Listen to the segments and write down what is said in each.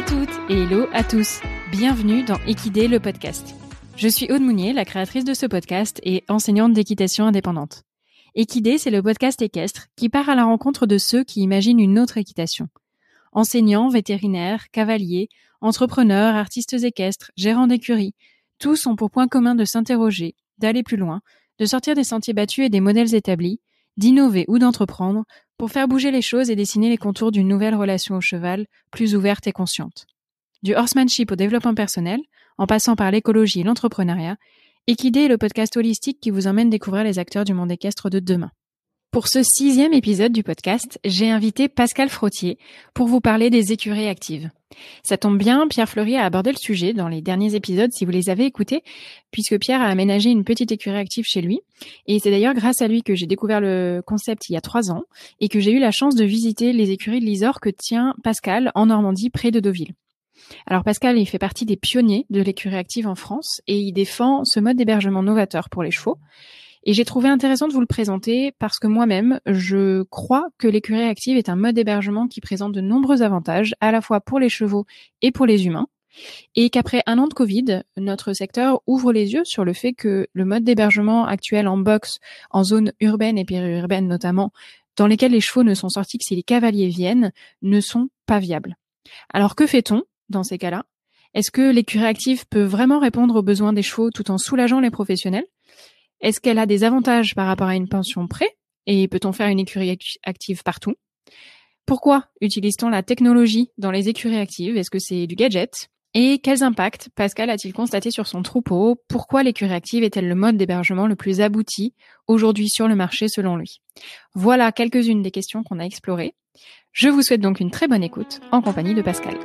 à toutes et hello à tous. Bienvenue dans Équidé le podcast. Je suis Aude Mounier, la créatrice de ce podcast et enseignante d'équitation indépendante. Équidé, c'est le podcast équestre qui part à la rencontre de ceux qui imaginent une autre équitation. Enseignants, vétérinaires, cavaliers, entrepreneurs, artistes équestres, gérants d'écuries, tous ont pour point commun de s'interroger, d'aller plus loin, de sortir des sentiers battus et des modèles établis, d'innover ou d'entreprendre pour faire bouger les choses et dessiner les contours d'une nouvelle relation au cheval, plus ouverte et consciente. Du horsemanship au développement personnel, en passant par l'écologie et l'entrepreneuriat, Equidé est le podcast holistique qui vous emmène découvrir les acteurs du monde équestre de demain. Pour ce sixième épisode du podcast, j'ai invité Pascal Frottier pour vous parler des écuries actives. Ça tombe bien, Pierre Fleury a abordé le sujet dans les derniers épisodes si vous les avez écoutés, puisque Pierre a aménagé une petite écurie active chez lui. Et c'est d'ailleurs grâce à lui que j'ai découvert le concept il y a trois ans et que j'ai eu la chance de visiter les écuries de l'Isor que tient Pascal en Normandie près de Deauville. Alors Pascal, il fait partie des pionniers de l'écurie active en France et il défend ce mode d'hébergement novateur pour les chevaux. Et j'ai trouvé intéressant de vous le présenter parce que moi-même, je crois que l'écurie active est un mode d'hébergement qui présente de nombreux avantages, à la fois pour les chevaux et pour les humains. Et qu'après un an de Covid, notre secteur ouvre les yeux sur le fait que le mode d'hébergement actuel en box, en zone urbaine et périurbaine notamment, dans lesquels les chevaux ne sont sortis que si les cavaliers viennent, ne sont pas viables. Alors que fait-on dans ces cas-là? Est-ce que l'écurie active peut vraiment répondre aux besoins des chevaux tout en soulageant les professionnels? Est-ce qu'elle a des avantages par rapport à une pension prêt Et peut-on faire une écurie active partout? Pourquoi utilise-t-on la technologie dans les écuries actives? Est-ce que c'est du gadget? Et quels impacts Pascal a-t-il constaté sur son troupeau? Pourquoi l'écurie active est-elle le mode d'hébergement le plus abouti aujourd'hui sur le marché selon lui? Voilà quelques-unes des questions qu'on a explorées. Je vous souhaite donc une très bonne écoute en compagnie de Pascal.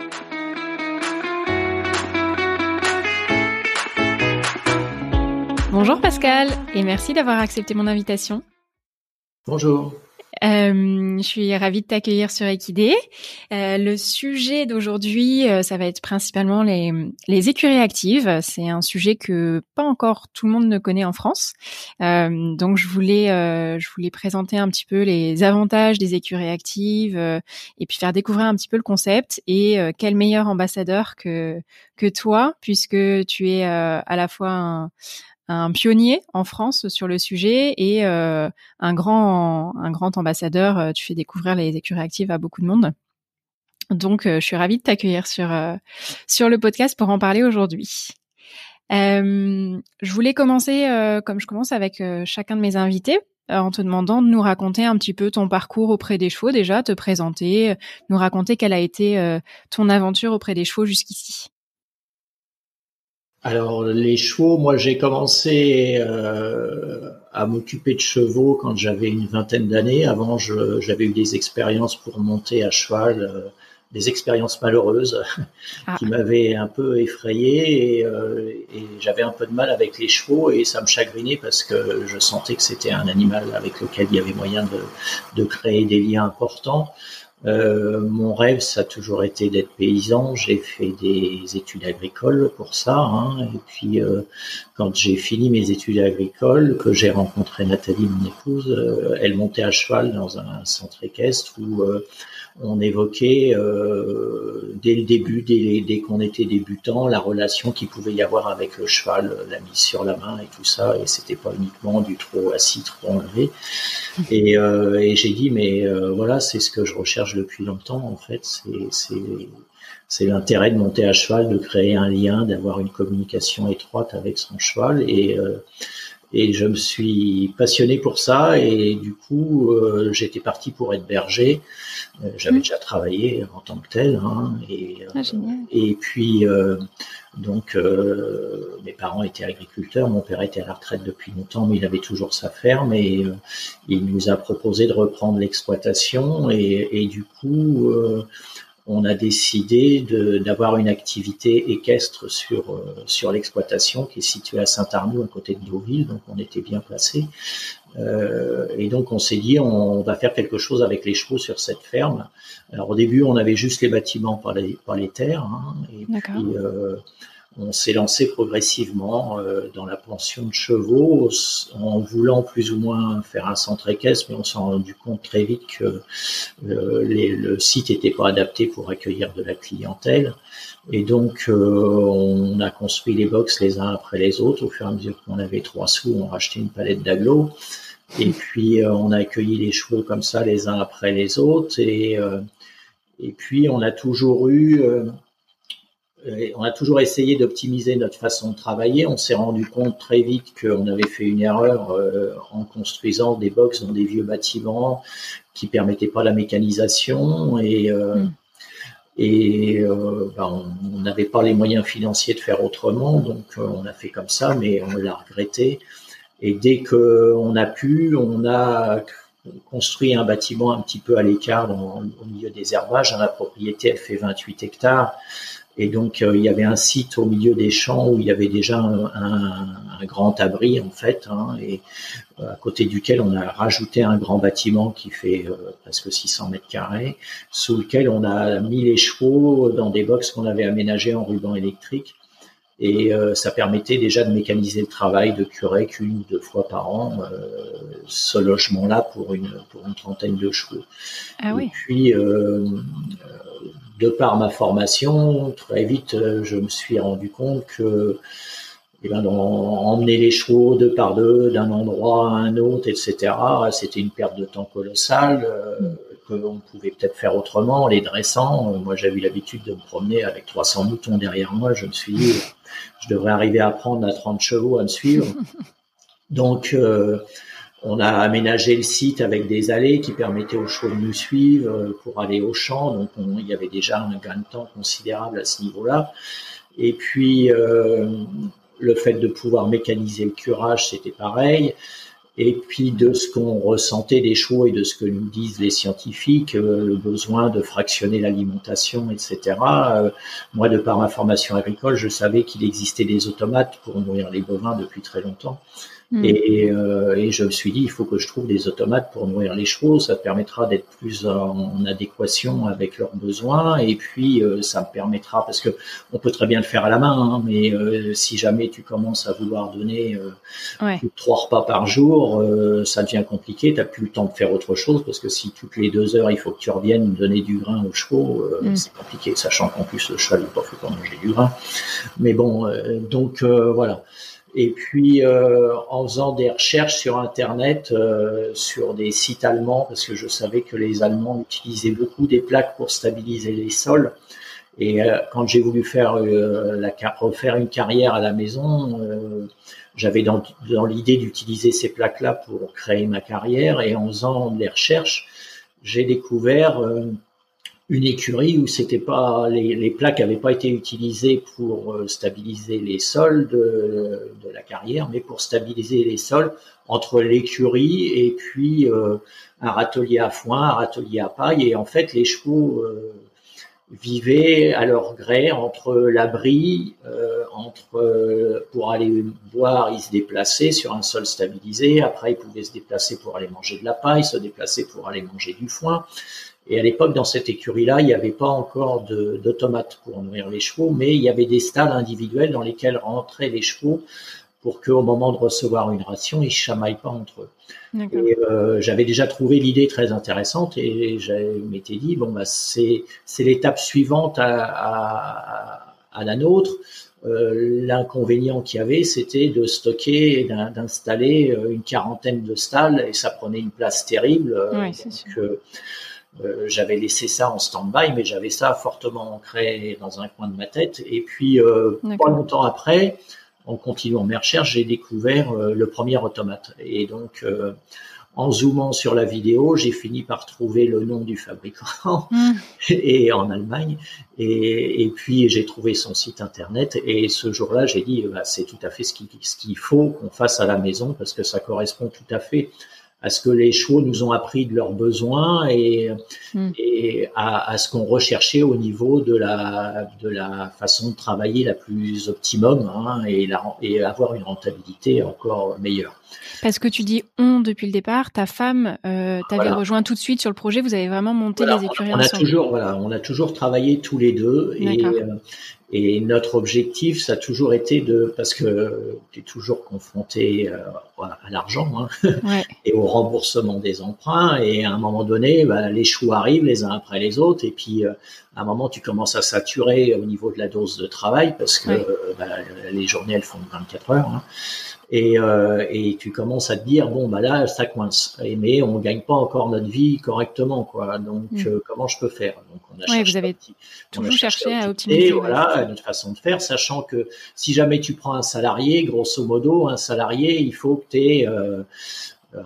Bonjour Pascal et merci d'avoir accepté mon invitation. Bonjour. Euh, je suis ravie de t'accueillir sur Equidé. Euh, le sujet d'aujourd'hui, euh, ça va être principalement les, les écuries actives. C'est un sujet que pas encore tout le monde ne connaît en France. Donc je voulais, je voulais présenter un petit peu les avantages des écuries actives et puis faire découvrir un petit peu le concept. Et quel meilleur ambassadeur que que toi, puisque tu es à la fois un, un pionnier en France sur le sujet et euh, un grand un grand ambassadeur. Euh, tu fais découvrir les écuries actives à beaucoup de monde. Donc, euh, je suis ravie de t'accueillir sur sur le podcast pour en parler aujourd'hui. je voulais commencer comme je commence avec chacun de mes invités en te demandant de nous raconter un petit peu ton parcours auprès des chevaux déjà, te présenter, nous raconter quelle a été ton aventure auprès des chevaux jusqu'ici. Alors les chevaux, moi j'ai commencé euh, à m'occuper de chevaux quand j'avais une vingtaine d'années. Avant, j'avais eu des expériences pour monter à cheval, euh, des expériences malheureuses ah. qui m'avaient un peu effrayé euh, et, j'avais un peu de mal avec les chevaux et ça me chagrinait parce que je sentais que c'était un animal avec lequel il y avait moyen de, de créer des liens importants. Euh, mon rêve, ça a toujours été d'être paysan. J'ai fait des études agricoles pour ça. Hein. Et puis, euh, quand j'ai fini mes études agricoles, que j'ai rencontré Nathalie, mon épouse, euh, elle montait à cheval dans un centre équestre où on évoquait euh, dès le début, dès, qu'on était débutant, la relation qu'il pouvait y avoir avec le cheval, la mise sur la main et tout ça. Et c'était pas uniquement du trop assis, trop enlevé. Et, euh, et j'ai dit, mais euh, voilà, c'est ce que je recherche depuis longtemps. En fait, c'est c'est l'intérêt de monter à cheval, de créer un lien, d'avoir une communication étroite avec son cheval. Et euh, et je me suis passionné pour ça. Et du coup euh, j'étais parti pour être berger. Euh, j'avais mmh. déjà travaillé en tant que tel hein, et, ah, et puis donc mes parents étaient agriculteurs, mon père était à la retraite depuis longtemps mais il avait toujours sa ferme. Et il nous a proposé de reprendre l'exploitation. Et, et, du coup on a décidé d'avoir une activité équestre sur, euh, sur l'exploitation qui est située à Saint-Arnaud, à côté de Deauville, donc on était bien placé. Euh, et donc on s'est dit on, va faire quelque chose avec les chevaux sur cette ferme. Alors au début on avait juste les bâtiments par les, par les terres, hein, et puis euh, on s'est lancé progressivement euh, dans la pension de chevaux en voulant plus ou moins faire un centre équestre, mais on s'est rendu compte très vite que euh, le site n'était pas adapté pour accueillir de la clientèle. Et donc, euh, on a construit les box les uns après les autres. Au fur et à mesure qu'on avait trois sous, on rachetait une palette d'agglos. Et puis, on a accueilli les chevaux comme ça les uns après les autres. Et, et puis, on a toujours eu on a toujours essayé d'optimiser notre façon de travailler. On s'est rendu compte très vite qu'on avait fait une erreur euh, en construisant des box dans des vieux bâtiments qui permettaient pas la mécanisation et euh, mm. et euh, ben, on n'avait pas les moyens financiers de faire autrement, donc on a fait comme ça, mais on l'a regretté. Et dès qu'on a pu, on a construit un bâtiment un petit peu à l'écart au milieu des herbages. La propriété, elle fait 28 hectares. Et donc, euh, il y avait un site au milieu des champs où il y avait déjà un, grand abri, en fait, hein, et euh, à côté duquel on a rajouté un grand bâtiment qui fait euh, presque 600 mètres carrés, sous lequel on a mis les chevaux dans des boxes qu'on avait aménagés en ruban électrique. Et ça permettait déjà de mécaniser le travail de curer qu'une ou deux fois par an ce logement-là pour une, pour une trentaine de chevaux. Ah oui. Et puis, de par ma formation, très vite, euh, je me suis rendu compte que eh ben, emmener les chevaux deux par deux d'un endroit à un autre, etc., c'était une perte de temps colossale euh, qu'on pouvait peut-être faire autrement, les dressant. Euh, moi, j'avais l'habitude de me promener avec 300 moutons derrière moi. Je me suis dit, je devrais arriver à prendre à 30 chevaux à me suivre. Donc, on a aménagé le site avec des allées qui permettaient aux chevaux de nous suivre euh, pour aller au champ. Donc il y avait déjà un gain de temps considérable à ce niveau-là. Et puis euh, le fait de pouvoir mécaniser le curage, c'était pareil. Et puis de ce qu'on ressentait des chevaux et de ce que nous disent les scientifiques, euh, le besoin de fractionner l'alimentation, etc. moi, de par ma formation agricole, je savais qu'il existait des automates pour nourrir les bovins depuis très longtemps. Hmm. Et, euh, et, je me suis dit, il faut que je trouve des automates pour nourrir les chevaux. Ça permettra d'être plus en, adéquation avec leurs besoins. Et puis, euh, ça me permettra, parce que on peut très bien le faire à la main, hein, mais euh, si jamais tu commences à vouloir donner trois repas par jour, ça devient compliqué. Tu n'as plus le temps de faire autre chose, parce que si toutes les deux heures, il faut que tu reviennes donner du grain aux chevaux, hmm. c'est compliqué, sachant qu'en plus, le cheval n'est pas fait pour manger du grain. Mais bon, donc voilà. Et puis euh, en faisant des recherches sur Internet, euh, sur des sites allemands, parce que je savais que les Allemands utilisaient beaucoup des plaques pour stabiliser les sols. Et euh, quand j'ai voulu faire la, refaire une carrière à la maison, j'avais dans, dans l'idée d'utiliser ces plaques-là pour créer ma carrière. Et en faisant des recherches, j'ai découvert une écurie où c'était pas les, plaques n'avaient pas été utilisées pour euh, stabiliser les sols de, de, la carrière, mais pour stabiliser les sols entre l'écurie et puis euh, un râtelier à foin, un râtelier à paille. Et en fait, les chevaux euh, vivaient à leur gré entre l'abri, entre pour aller boire, ils se déplaçaient sur un sol stabilisé. Après, ils pouvaient se déplacer pour aller manger de la paille, se déplacer pour aller manger du foin. Et à l'époque, dans cette écurie-là, il n'y avait pas encore d'automates pour nourrir les chevaux, mais il y avait des stalles individuels dans lesquels rentraient les chevaux pour qu'au moment de recevoir une ration, ils ne chamaillent pas entre eux. Et euh, j'avais déjà trouvé l'idée très intéressante et je m'étais dit, bon, bah, c'est l'étape suivante à, à, à, la nôtre. Euh, L'inconvénient qu'il y avait, c'était de stocker d'installer euh, une quarantaine de stalles et ça prenait une place terrible. Oui, donc, sûr. Euh, j'avais laissé ça en stand-by, mais j'avais ça fortement ancré dans un coin de ma tête. Et puis, euh, pas longtemps après, en continuant mes recherches, j'ai découvert euh, le premier automate. Et donc, en zoomant sur la vidéo, j'ai fini par trouver le nom du fabricant hmm. et en Allemagne. Et, et puis j'ai trouvé son site internet. Et ce jour-là, j'ai dit, bah, c'est tout à fait ce qu'il ce qu'il faut qu'on fasse à la maison parce que ça correspond tout à fait à ce que les chevaux nous ont appris de leurs besoins et, hmm. et à, à, ce qu'on recherchait au niveau de la, de la façon de travailler la plus optimum hein, et, la, et avoir une rentabilité encore meilleure. Parce que tu dis on depuis le départ, ta femme euh, t'avait rejoint tout de suite sur le projet, vous avez vraiment monté les écuries on a Toujours, voilà, on a toujours travaillé tous les deux et, Et notre objectif, ça a toujours été de, parce que tu es toujours confronté euh, à l'argent hein, et au remboursement des emprunts. Et à un moment donné, bah, les choux arrivent les uns après les autres. Et puis, euh, à un moment, tu commences à saturer au niveau de la dose de travail parce que bah, les journées, elles font 24 heures. Hein et, euh, et tu commences à te dire bon bah là ça coince mais on gagne pas encore notre vie correctement quoi donc mm. euh, comment je peux faire? Donc on a vous avez toujours cherché à, optimiser et voilà notre façon de faire sachant que si jamais tu prends un salarié grosso modo un salarié il faut que tu aies euh,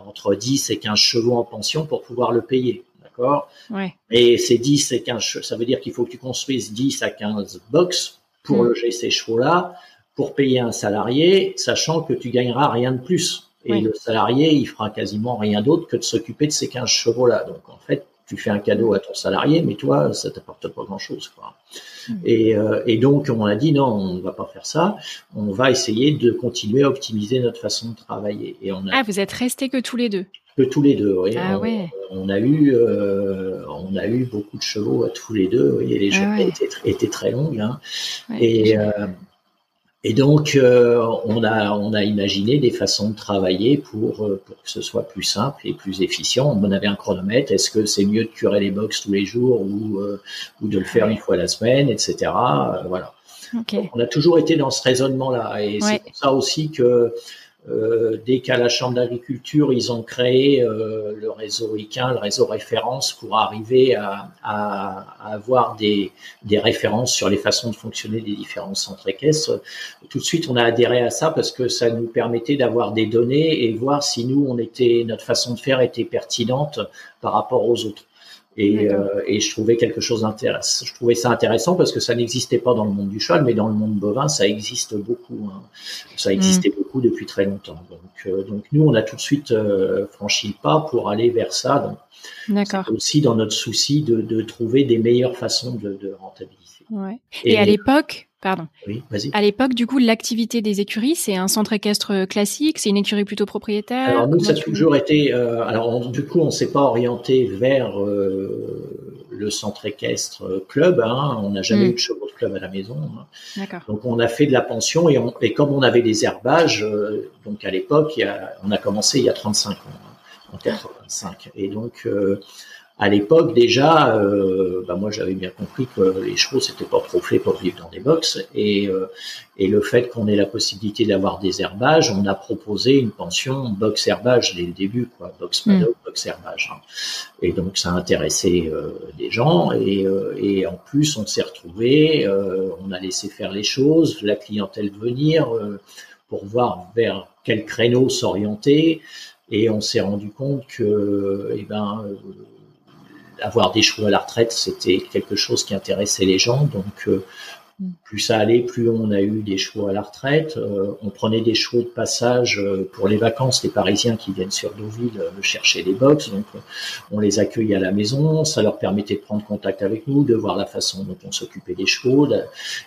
entre 10 et 15 chevaux en pension pour pouvoir le payer d'accord? Ouais. et c'est 10 et 15 ça veut dire qu'il faut que tu construises 10 à 15 box pour mm. loger ces chevaux là pour payer un salarié, sachant que tu gagneras rien de plus. Et le salarié, il fera quasiment rien d'autre que de s'occuper de ces 15 chevaux-là. Donc, en fait, tu fais un cadeau à ton salarié, mais toi, ça t'apporte pas grand-chose. Mmh. Et, euh, et, donc, on a dit non, on ne va pas faire ça. On va essayer de continuer à optimiser notre façon de travailler. Et on a... Ah, vous êtes restés que tous les deux Que tous les deux, oui. Ah, on, ouais. on, a eu, euh, on a eu beaucoup de chevaux à tous les deux. Oui, et les ah journées étaient, très longues. Hein. et et donc, euh, on, a, on a imaginé des façons de travailler pour, euh, pour que ce soit plus simple et plus efficient. On avait un chronomètre. Est-ce que c'est mieux de curer les box tous les jours ou, euh, ou de le faire une fois la semaine, etc. voilà. on a toujours été dans ce raisonnement-là. Et c'est pour ça aussi que euh, dès qu'à la Chambre d'agriculture, ils ont créé euh, le réseau ICAN, le réseau référence, pour arriver à, avoir des, des, références sur les façons de fonctionner des différents centres équestres. Tout de suite, on a adhéré à ça parce que ça nous permettait d'avoir des données et voir si nous, on était, notre façon de faire était pertinente par rapport aux autres. Et, euh, et, je trouvais quelque chose d'intéressant. Je trouvais ça intéressant parce que ça n'existait pas dans le monde du cheval, mais dans le monde bovin, ça existe beaucoup. Hein. Ça existait mm. beaucoup depuis très longtemps. Donc, euh, donc nous, on a tout de suite euh, franchi le pas pour aller vers ça. D'accord. Aussi dans notre souci de, de, trouver des meilleures façons de, de rentabiliser. Ouais. Et, à l'époque, Pardon. Oui, vas-y. À l'époque, du coup, l'activité des écuries, c'est un centre équestre classique, c'est une écurie plutôt propriétaire. Alors nous, ça a toujours été. Euh, alors du coup, on s'est pas orienté vers euh, le centre équestre club. Hein, on n'a jamais hmm. eu de chevaux de club à la maison. Hein. D'accord. Donc on a fait de la pension et, on, et comme on avait des herbages, euh, donc à l'époque, on a commencé il y a 35 ans, hein, en 85. Et donc à l'époque déjà, euh, bah moi j'avais bien compris que les chevaux c'était pas trop fait pour vivre dans des box et, euh, et le fait qu'on ait la possibilité d'avoir des herbages, on a proposé une pension box herbage dès le début, quoi, box paddock, box herbage. Hein. Et donc ça a intéressé euh, des gens et, euh, et en plus on s'est retrouvé, euh, on a laissé faire les choses, la clientèle venir pour voir vers quel créneau s'orienter et on s'est rendu compte que eh ben avoir des chevaux à la retraite, c'était quelque chose qui intéressait les gens. Donc, euh, plus ça allait, plus on a eu des chevaux à la retraite. Euh, on prenait des chevaux de passage euh, pour les vacances, les Parisiens qui viennent sur Deauville euh, chercher les box. Donc, on les accueillait à la maison. Ça leur permettait de prendre contact avec nous, de voir la façon dont on s'occupait des chevaux.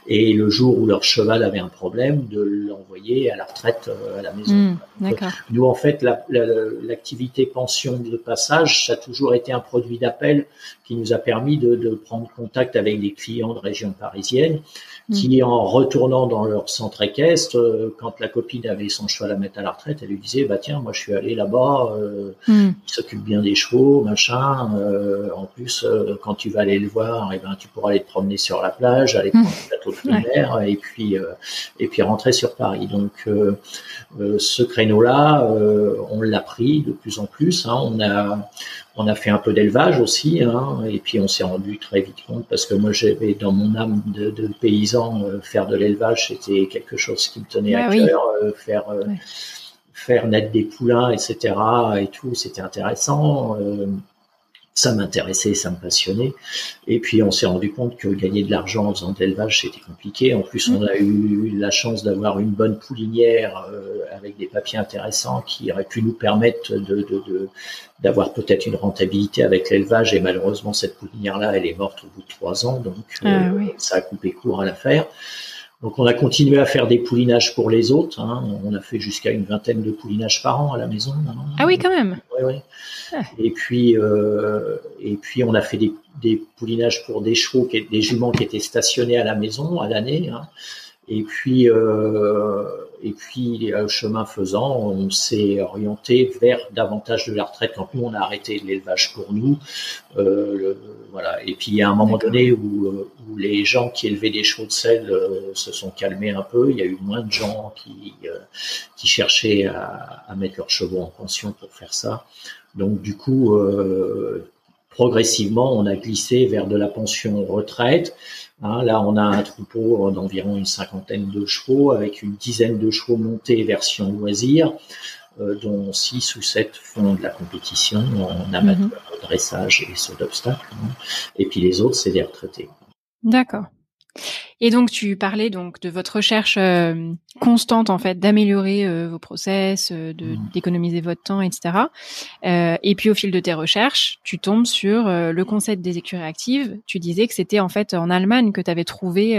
et le jour où leur cheval avait un problème, de l'envoyer à la retraite à la maison. Mmh, nous, en fait, l'activité pension de passage, ça a toujours été un produit d'appel qui nous a permis de, de prendre contact avec des clients de région parisienne Mm. Qui, en retournant dans leur centre équestre, euh, quand la copine avait son cheval à mettre à la retraite, elle lui disait, bah tiens, moi je suis allé là-bas, euh, mm. il s'occupe bien des chevaux, machin. Euh, en plus, quand tu vas aller le voir, et eh ben tu pourras aller te promener sur la plage, aller prendre le plateau de fruits et puis et puis rentrer sur Paris. Donc ce créneau-là, on l'a pris de plus en plus. Hein. on a on a fait un peu d'élevage aussi, hein, et puis on s'est rendu très vite compte parce que moi j'avais dans mon âme de, de paysan euh, faire de l'élevage, c'était quelque chose qui me tenait à cœur, euh, faire euh, faire naître des poulains, etc. et tout, c'était intéressant ça m'intéressait, ça me passionnait. Et puis on s'est rendu compte que gagner de l'argent en faisant de l'élevage, c'était compliqué. En plus, on a eu la chance d'avoir une bonne poulinière euh, avec des papiers intéressants qui auraient pu nous permettre de, d'avoir peut-être une rentabilité avec l'élevage. Et malheureusement, cette poulinière-là, elle est morte au bout de trois ans, donc euh, ah ça a coupé court à l'affaire. Donc on a continué à faire des poulinages pour les autres. Hein. On a fait jusqu'à une vingtaine de poulinages par an à la maison. Hein. Ah oui, quand même. Ouais, ouais. Ah. Et puis euh, et puis on a fait des, des poulinages pour des chevaux, qui, des juments qui étaient stationnés à la maison à l'année. Hein. Et puis, euh, et puis, euh, chemin faisant, on s'est orienté vers davantage de la retraite quand nous on a arrêté l'élevage pour nous. Euh, voilà. Et puis, il y a un moment donné où, euh, où, les gens qui élevaient des chevaux de sel euh, se sont calmés un peu. Il y a eu moins de gens qui qui cherchaient à, à, mettre leurs chevaux en pension pour faire ça. Donc, du coup, progressivement, on a glissé vers de la pension retraite. Hein, là, on a un troupeau d'environ une cinquantaine de chevaux avec une dizaine de chevaux montés version loisir, euh, dont six ou sept font de la compétition en amateur, mhm. dressage et saut d'obstacle. Hein. Et puis les autres, c'est des retraités. D'accord. Et donc tu parlais donc de votre recherche euh, constante en fait d'améliorer euh, vos process, euh, de mmh. d'économiser votre temps, etc. et puis au fil de tes recherches, tu tombes sur le concept des écuries actives. Tu disais que c'était en fait en Allemagne que tu avais trouvé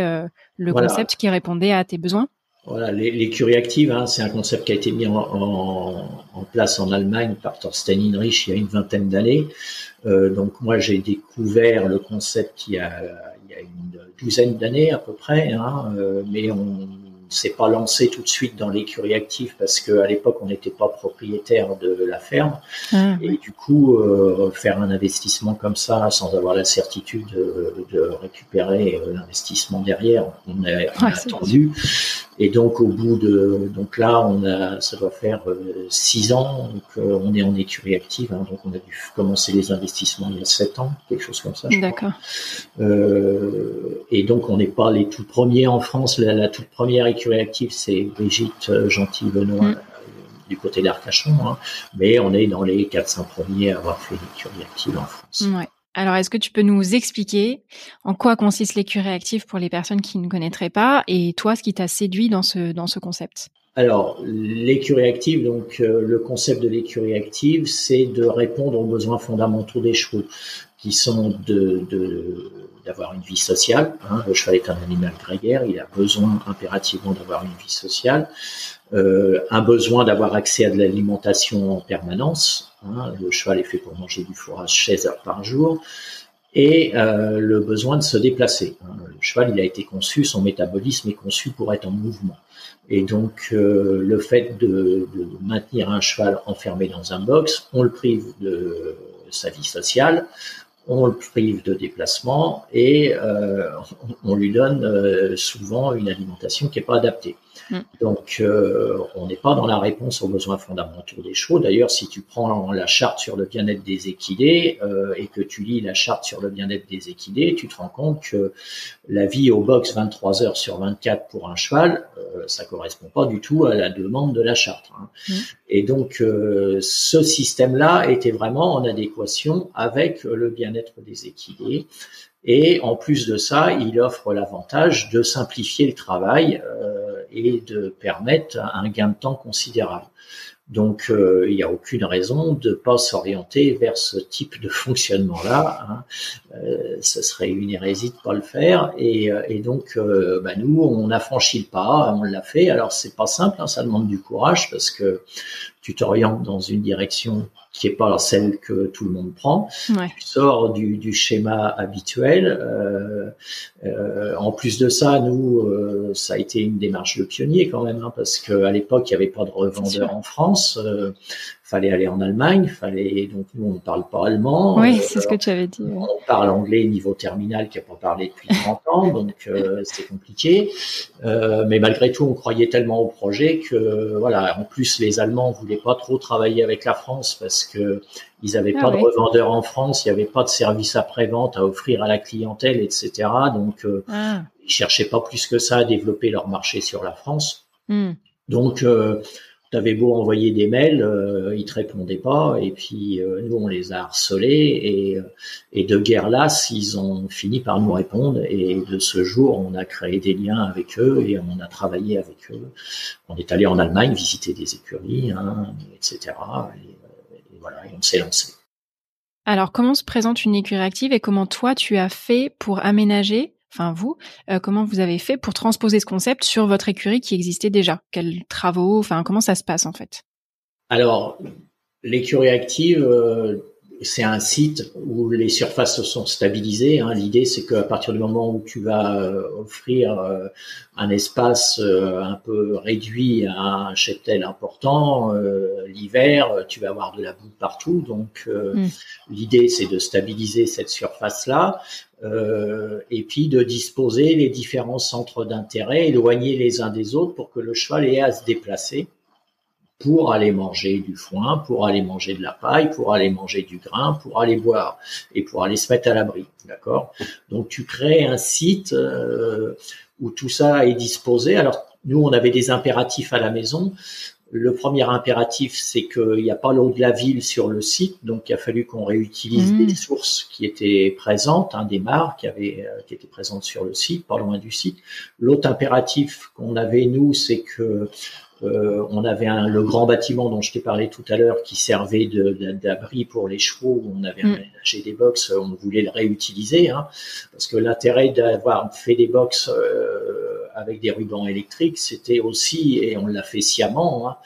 le concept qui répondait à tes besoins. Voilà, l'écurie active, hein, c'est un concept qui a été mis en, en, en place en Allemagne par Thorsten Hinrich il y a une vingtaine d'années. donc moi j'ai découvert le concept il y a une douzaine d'années à peu près, hein, euh, mais on s'est pas lancé tout de suite dans l'écurie active parce qu'à l'époque on n'était pas propriétaire de la ferme. Ah, et du coup euh, faire un investissement comme ça sans avoir la certitude de, récupérer euh, l'investissement derrière on a, attendu et donc au bout de donc là on a ça doit faire euh, six ans donc on est en écurie active hein, donc on a dû commencer les investissements il y a sept ans quelque chose comme ça d'accord et donc on n'est pas les tout premiers en France la, la toute première écurie active, c'est Brigitte euh, Gentil-Benoît mm. euh, du côté d'Arcachon, hein. mais on est dans les 400 premiers à avoir fait l'écurie active en France. Alors, est-ce que tu peux nous expliquer en quoi consiste l'écurie active pour les personnes qui ne connaîtraient pas et toi, ce qui t'a séduit dans ce, concept? Alors, l'écurie active, donc euh, le concept de l'écurie active, c'est de répondre aux besoins fondamentaux des chevaux, qui sont de, de d'avoir une vie sociale. Hein. Le cheval est un animal grégaire, il a besoin impérativement d'avoir une vie sociale, euh, un besoin d'avoir accès à de l'alimentation en permanence. Hein. Le cheval est fait pour manger du fourrage 16 heures par jour. Et euh, le besoin de se déplacer. Hein. Le cheval, il a été conçu, son métabolisme est conçu pour être en mouvement. Et donc, euh, le fait de, maintenir un cheval enfermé dans un box, on le prive de sa vie sociale, on le prive de déplacement et euh, on, lui donne souvent une alimentation qui n'est pas adaptée. Mm. Donc, euh, on n'est pas dans la réponse aux besoins fondamentaux des chevaux. D'ailleurs, si tu prends la charte sur le bien-être des équidés euh, et que tu lis la charte sur le bien-être des équidés, tu te rends compte que la vie au box 23 heures sur 24 pour un cheval, euh, ça correspond pas du tout à la demande de la charte. Hein. Mm. Et donc, euh, ce système-là était vraiment en adéquation avec le bien-être des équidés. Et en plus de ça, il offre l'avantage de simplifier le travail euh, et de permettre un gain de temps considérable. Donc, euh, il n'y a aucune raison de pas s'orienter vers ce type de fonctionnement-là. Hein. Euh, ce serait une hérésie de pas le faire. Et, euh, et donc, euh, bah nous, on a franchi le pas, on l'a fait. Alors, c'est pas simple, hein, ça demande du courage parce que tu t'orientes dans une direction qui est pas celle que tout le monde prend. Ouais. Tu sors du, du schéma habituel. Euh, euh, en plus de ça, nous, euh, ça a été une démarche de pionnier quand même, hein, parce qu'à l'époque, il n'y avait pas de revendeur en France. Euh, fallait aller en Allemagne, fallait donc nous on ne parle pas allemand. Oui, c'est ce que tu avais dit. On parle anglais niveau terminal qui n'a pas parlé depuis 30 ans, donc euh, c'est compliqué. Euh, mais malgré tout, on croyait tellement au projet que voilà. En plus, les Allemands voulaient pas trop travailler avec la France parce que ils n'avaient ah pas de revendeurs en France, il n'y avait pas de service après-vente à offrir à la clientèle, etc. Donc, euh, ah. ils cherchaient pas plus que ça à développer leur marché sur la France. Hmm. Donc, euh, tu avais beau envoyer des mails, euh, ils te répondaient pas, et puis euh, nous on les a harcelés, et, et de guerre lasse, ils ont fini par nous répondre, et de ce jour, on a créé des liens avec eux, et on a travaillé avec eux. On est allé en Allemagne visiter des écuries, hein, etc. Et, voilà, et on s'est lancé. Alors, comment se présente une écurie active et comment toi tu as fait pour aménager enfin vous, comment vous avez fait pour transposer ce concept sur votre écurie qui existait déjà? Quels travaux, enfin comment ça se passe en fait? Alors, l'écurie active, c'est un site où les surfaces sont stabilisées. Hein. L'idée, c'est qu'à partir du moment où tu vas euh, offrir euh, un espace euh, un peu réduit à un cheptel important, l'hiver, tu vas avoir de la boue partout. Donc, mm. l'idée, c'est de stabiliser cette surface-là. et puis de disposer les différents centres d'intérêt éloignés les uns des autres pour que le cheval ait à se déplacer pour aller manger du foin, pour aller manger de la paille, pour aller manger du grain, pour aller boire et pour aller se mettre à l'abri. D'accord? Donc tu crées un site euh, où tout ça est disposé. Alors nous, on avait des impératifs à la maison. Le premier impératif, c'est qu'il n'y a pas l'eau de la ville sur le site, donc il a fallu qu'on réutilise mmh. des sources qui étaient présentes, hein, des mares qui, avaient, euh, qui étaient présentes sur le site, pas loin du site. L'autre impératif qu'on avait, nous, c'est que euh, on avait un, le grand bâtiment dont je t'ai parlé tout à l'heure qui servait d'abri pour les chevaux. Où on avait mm. aménagé des box, on voulait le réutiliser, hein, parce que l'intérêt d'avoir fait des box euh, avec des rubans électriques, c'était aussi, et on l'a fait sciemment, hein,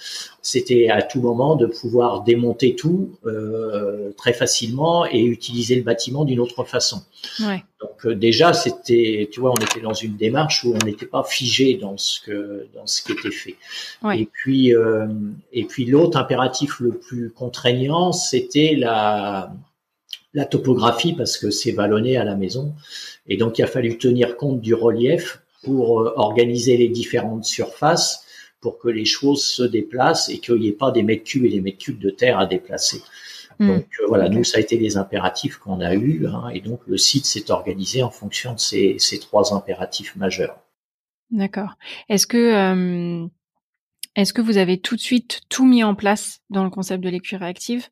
c'était à tout moment de pouvoir démonter tout euh, très facilement et utiliser le bâtiment d'une autre façon. Ouais. Donc euh, déjà, c'était, tu vois, on était dans une démarche où on n'était pas figé dans ce que dans ce qui était fait. Ouais. Et puis euh, et puis l'autre impératif le plus contraignant, c'était la la topographie parce que c'est vallonné à la maison et donc il a fallu tenir compte du relief pour euh, organiser les différentes surfaces pour que les choses se déplacent et qu'il n'y ait pas des mètres cubes et des mètres cubes de terre à déplacer. Hmm. Donc euh, voilà, nous ça a été des impératifs qu'on a eus hein, et donc le site s'est organisé en fonction de ces, ces trois impératifs majeurs. D'accord. Est-ce que euh, est-ce que vous avez tout de suite tout mis en place dans le concept de l'écurie active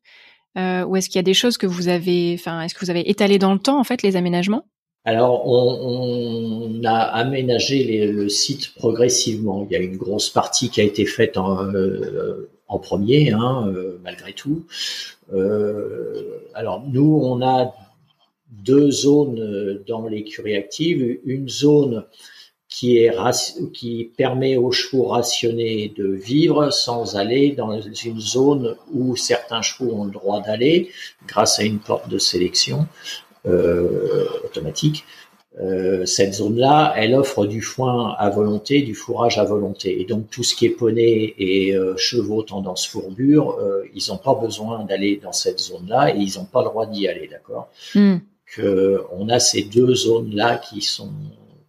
euh, ou est-ce qu'il y a des choses que vous avez, enfin, est-ce que vous avez étalé dans le temps en fait les aménagements? Alors, on, a aménagé le site progressivement. Il y a une grosse partie qui a été faite en, euh, premier, hein, euh, malgré tout. Euh, alors, nous, on a deux zones dans l'écurie active. Une zone qui, permet aux chevaux rationnés de vivre sans aller dans une zone où certains chevaux ont le droit d'aller grâce à une porte de sélection. Euh, automatique. Euh, cette zone-là, elle offre du foin à volonté, du fourrage à volonté. Et donc tout ce qui est poney et euh, chevaux tendance fourbure, ils n'ont pas besoin d'aller dans cette zone-là et ils n'ont pas le droit d'y aller, d'accord? Mm. Que on a ces deux zones-là qui sont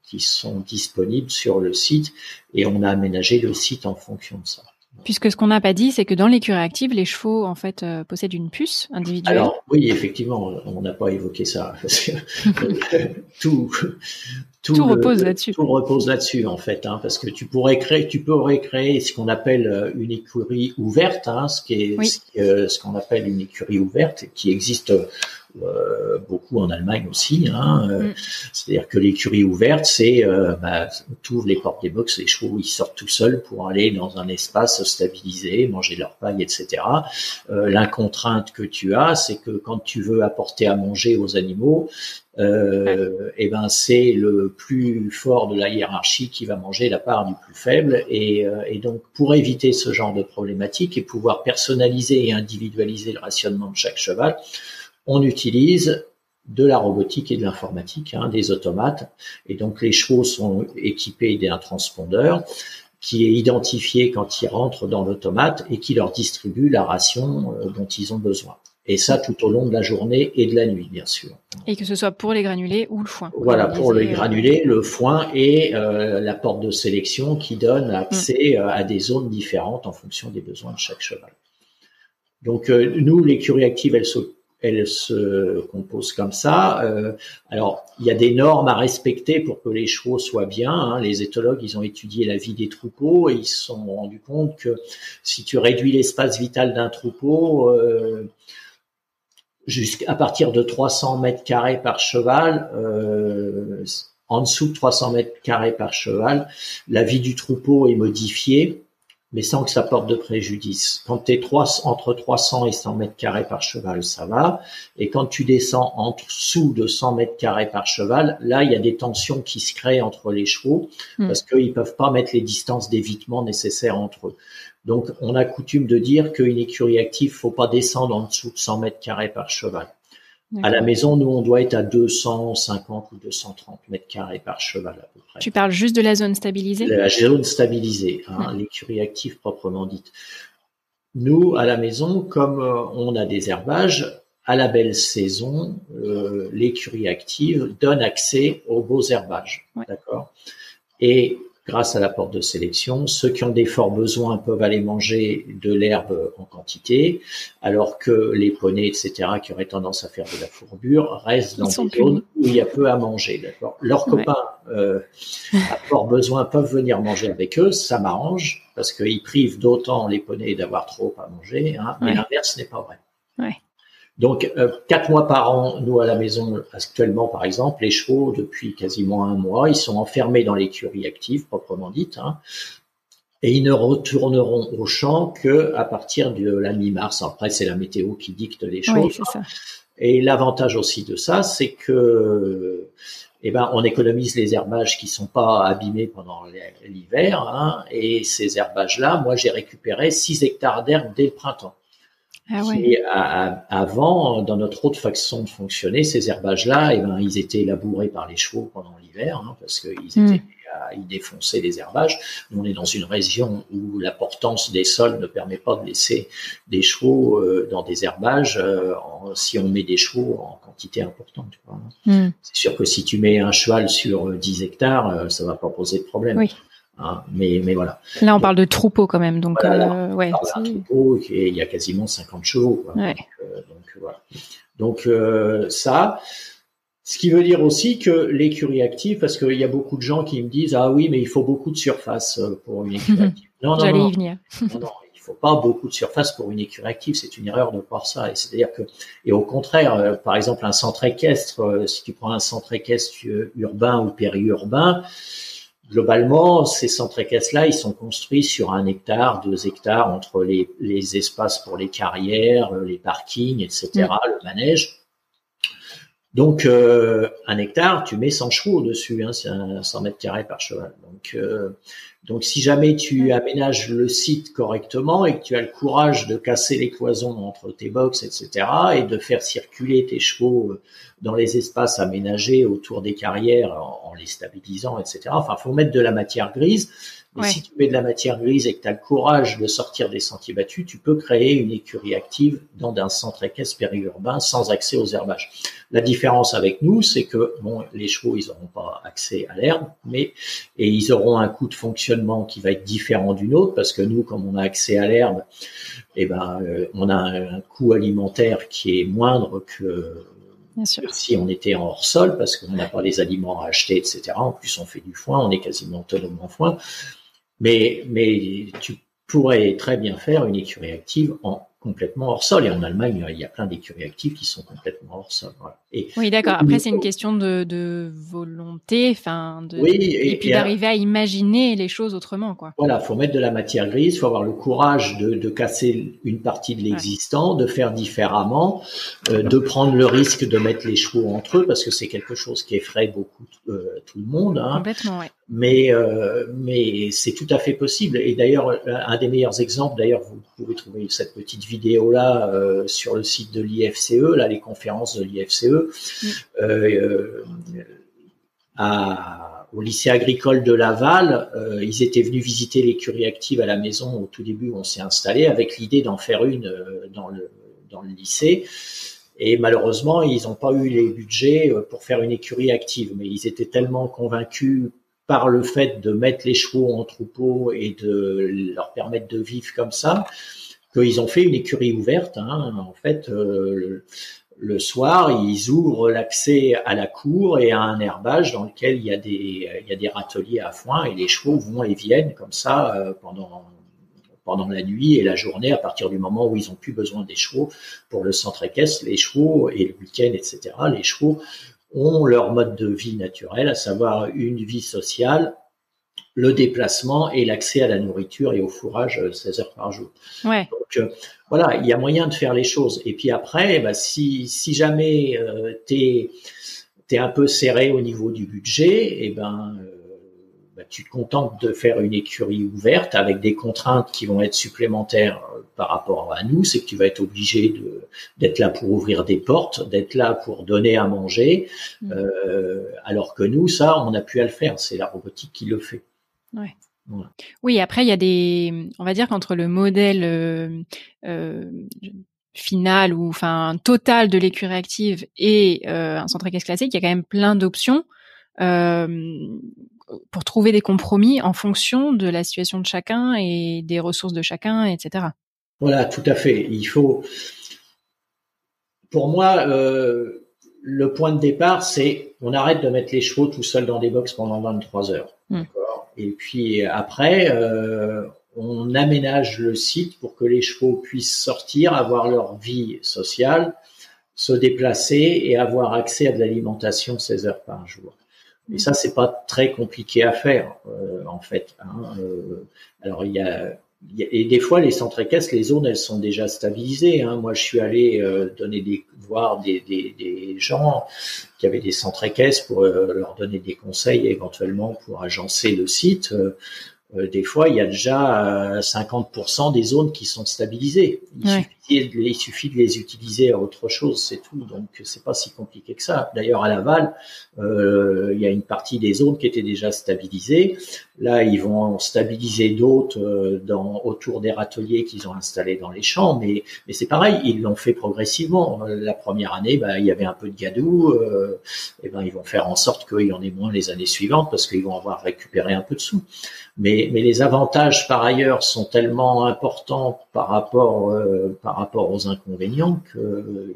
qui sont disponibles sur le site et on a aménagé le site en fonction de ça. Puisque ce qu'on n'a pas dit, c'est que dans l'écurie active, les chevaux en fait euh, possèdent une puce individuelle. Alors oui, effectivement, on n'a pas évoqué ça. tout, tout, repose là-dessus. Tout repose là-dessus en fait, hein, parce que tu pourrais créer, tu pourrais créer ce qu'on appelle euh, une écurie ouverte, hein, ce qui est euh, ce qu'on appelle une écurie ouverte, qui existe euh, beaucoup en Allemagne aussi. Hein, euh, mm. C'est-à-dire que l'écurie ouverte, c'est euh, bah, tout les portes des box, les chevaux ils sortent tout seuls pour aller dans un espace stabilisé, manger leur paille, etc. Euh, la contrainte que tu as, c'est que quand tu veux apporter à manger aux animaux, euh, et eh ben c'est le plus fort de la hiérarchie qui va manger la part du plus faible et, et, donc pour éviter ce genre de problématique et pouvoir personnaliser et individualiser le rationnement de chaque cheval, on utilise de la robotique et de l'informatique, hein, des automates. Et donc les chevaux sont équipés d'un transpondeur qui est identifié quand ils rentrent dans l'automate et qui leur distribue la ration euh, dont ils ont besoin. Et ça tout au long de la journée et de la nuit, bien sûr. Et que ce soit pour les granulés ou le foin. Voilà, pour les euh, granulés, le foin et euh, la porte de sélection qui donne accès mm. à des zones différentes en fonction des besoins de chaque cheval. Donc nous, l'écurie active, elle se elle se compose comme ça. Euh, alors, il y a des normes à respecter pour que les chevaux soient bien. Hein. Les éthologues, ils ont étudié la vie des troupeaux et ils se sont rendus compte que si tu réduis l'espace vital d'un troupeau euh, jusqu'à partir de 300 mètres carrés par cheval, euh, en dessous de 300 mètres carrés par cheval, la vie du troupeau est modifiée mais sans que ça porte de préjudice. Quand tu es entre 300 et 100 mètres carrés par cheval, ça va. Et quand tu descends en dessous de 100 mètres carrés par cheval, là, il y a des tensions qui se créent entre les chevaux hmm. parce qu'ils peuvent pas mettre les distances d'évitement nécessaires entre eux. Donc, on a coutume de dire qu'une écurie active, faut pas descendre en dessous de 100 mètres carrés par cheval. À la maison, nous, on doit être à 250 ou 230 mètres carrés par cheval à peu près. Tu parles juste de la zone stabilisée? La zone stabilisée, hein, l'écurie active proprement dite. Nous, à la maison, comme euh, on a des herbages, à la belle saison, euh, l'écurie active donne accès aux beaux herbages. D'accord? Et grâce à la porte de sélection. Ceux qui ont des forts besoins peuvent aller manger de l'herbe en quantité, alors que les poneys, etc., qui auraient tendance à faire de la fourbure, restent dans des zones où il y a peu à manger. D'accord Leurs copains euh, à fort besoin peuvent venir manger avec eux, ça m'arrange, parce qu'ils privent d'autant les poneys d'avoir trop à manger, hein, mais l'inverse n'est pas vrai. Ouais. Donc, euh, quatre mois par an, nous à la maison, actuellement par exemple, les chevaux, depuis quasiment un mois, ils sont enfermés dans l'écurie active, proprement dite, hein, et ils ne retourneront au champ que à partir de la mi-mars. Après, c'est la météo qui dicte les choses. ça. Et l'avantage aussi de ça, c'est que eh ben, on économise les herbages qui sont pas abîmés pendant l'hiver. Hein, et ces herbages-là, moi, j'ai récupéré 6 hectares d'herbe dès le printemps. Ah et avant, dans notre autre façon de fonctionner, ces herbages-là, eh ben, ils étaient labourés par les chevaux pendant l'hiver, hein, parce qu'ils hmm. étaient à y défoncer les herbages. Nous, on est dans une région où la portance des sols ne permet pas de laisser des chevaux euh, dans des herbages euh, si on met des chevaux en quantité importante. Hein. Hmm. C'est sûr que si tu mets un cheval sur 10 hectares, ça va pas poser de problème. Oui. Hein, mais, mais voilà. Là, on parle de troupeau quand même, donc euh, ouais. Un troupeau et il y a quasiment 50 chevaux. Quoi. Ouais. Donc, euh, donc, voilà. Donc euh, ça, ce qui veut dire aussi que l'écurie active, parce qu'il y a beaucoup de gens qui me disent ah oui, mais il faut beaucoup de surface euh, pour une écurie active. Non, non, J'allais y venir. non, non, il faut pas beaucoup de surface pour une écurie active. C'est une erreur de voir ça. Et c'est-à-dire que, et au contraire, euh, par exemple, un centre équestre, si tu prends un centre équestre urbain ou périurbain, Globalement, ces centres équestres-là, ils sont construits sur un hectare, deux hectares entre les, les espaces pour les carrières, euh, les parkings, etc., mm. le manège. Donc, euh, un hectare, tu mets 100 chevaux dessus, hein, c'est 100 mètres carrés par cheval. Donc, euh, donc, si jamais tu aménages le site correctement et que tu as le courage de casser les cloisons entre tes box, etc., et de faire circuler tes chevaux euh, dans les espaces aménagés autour des carrières en, les stabilisant, etc. Enfin, faut mettre de la matière grise. Mais si tu mets de la matière grise et que tu as le courage de sortir des sentiers battus, tu peux créer une écurie active dans un centre équestre périurbain sans accès aux herbages. La différence avec nous, c'est que bon, les chevaux, ils n'auront pas accès à l'herbe, mais et ils auront un coût de fonctionnement qui va être différent d'une autre parce que nous, comme on a accès à l'herbe, eh ben, euh, on a un, coût alimentaire qui est moindre que si on était en hors sol, parce qu'on n'a pas les aliments à acheter, etc. En plus, on fait du foin, on est quasiment autonome en foin. Mais, mais tu pourrais très bien faire une écurie active en complètement hors sol. Et en Allemagne, il y a plein d'écuries actives qui sont complètement hors sol. Et, oui, d'accord. Après, c'est une question de, de volonté, enfin, de, et, puis d'arriver à... imaginer les choses autrement, quoi. Voilà, faut mettre de la matière grise, faut avoir le courage de, de casser une partie de l'existant, de faire différemment, euh, de prendre le risque de mettre les chevaux entre eux, parce que c'est quelque chose qui effraie beaucoup euh, tout le monde. Hein. Complètement, ouais. Mais euh, mais c'est tout à fait possible. Et d'ailleurs, un des meilleurs exemples, d'ailleurs, vous pouvez trouver cette petite vidéo là euh, sur le site de l'IFCE, là les conférences de l'IFCE. Euh, à, au lycée agricole de Laval, euh, ils étaient venus visiter l'écurie active à la maison au tout début où on s'est installé avec l'idée d'en faire une dans le dans le lycée. Et malheureusement, ils n'ont pas eu les budgets pour faire une écurie active, mais ils étaient tellement convaincus par le fait de mettre les chevaux en troupeau et de leur permettre de vivre comme ça, qu'ils ont fait une écurie ouverte. Hein. En fait, euh, le soir, ils ouvrent l'accès à la cour et à un herbage dans lequel il y a des, il râteliers à foin et les chevaux vont et viennent comme ça euh, pendant pendant la nuit et la journée à partir du moment où ils ont plus besoin des chevaux pour le centre équestre, les chevaux et le week-end, etc. Les chevaux ont leur mode de vie naturel, à savoir une vie sociale le déplacement et l'accès à la nourriture et au fourrage 16 heures par jour. Ouais. Donc voilà, il y a moyen de faire les choses. Et puis après, bah, si, si jamais euh, tu es, un peu serré au niveau du budget, et eh ben bah, tu te contentes de faire une écurie ouverte avec des contraintes qui vont être supplémentaires euh, par rapport à nous, c'est que tu vas être obligé d'être là pour ouvrir des portes, d'être là pour donner à manger, mmh. euh, alors que nous, ça, on n'a plus à le faire, c'est la robotique qui le fait. Ouais. Oui, après, il y a des, on va dire qu'entre le modèle euh, final ou enfin total de l'écurie active et un centre caisse classique, il y a quand même plein d'options pour trouver des compromis en fonction de la situation de chacun et des ressources de chacun, etc. Voilà, tout à fait. Il faut, pour moi, euh, le point de départ, c'est on arrête de mettre les chevaux tout seuls dans des box pendant 23 heures. Hmm. Et puis après, euh, on aménage le site pour que les chevaux puissent sortir, avoir leur vie sociale, se déplacer et avoir accès à de l'alimentation 16 heures par jour. Et ça, c'est pas très compliqué à faire, euh, en fait. Hein. Euh, alors, il y a, et des fois, les centres équestres, les zones, elles sont déjà stabilisées. Hein. Moi, je suis allé euh, donner des, voir des, des, des, gens qui avaient des centres équestres pour leur donner des conseils, éventuellement pour agencer le site. Euh, des fois, il y a déjà 50% euh, des zones qui sont stabilisées. Il, suffit, il, suffit, de les utiliser à autre chose, c'est tout. Donc, c'est pas si compliqué que ça. D'ailleurs, à Laval, euh, il y a une partie des zones qui étaient déjà stabilisées. Là, ils vont stabiliser d'autres euh, dans autour des râteliers qu'ils ont installés dans les champs, mais, mais c'est pareil, ils l'ont fait progressivement. La première année, bah, il y avait un peu de gadou. Euh, et ben, ils vont faire en sorte qu'il y en ait moins les années suivantes parce qu'ils vont avoir récupéré un peu de sous. Mais, mais les avantages par ailleurs sont tellement importants par rapport rapport aux inconvénients que euh,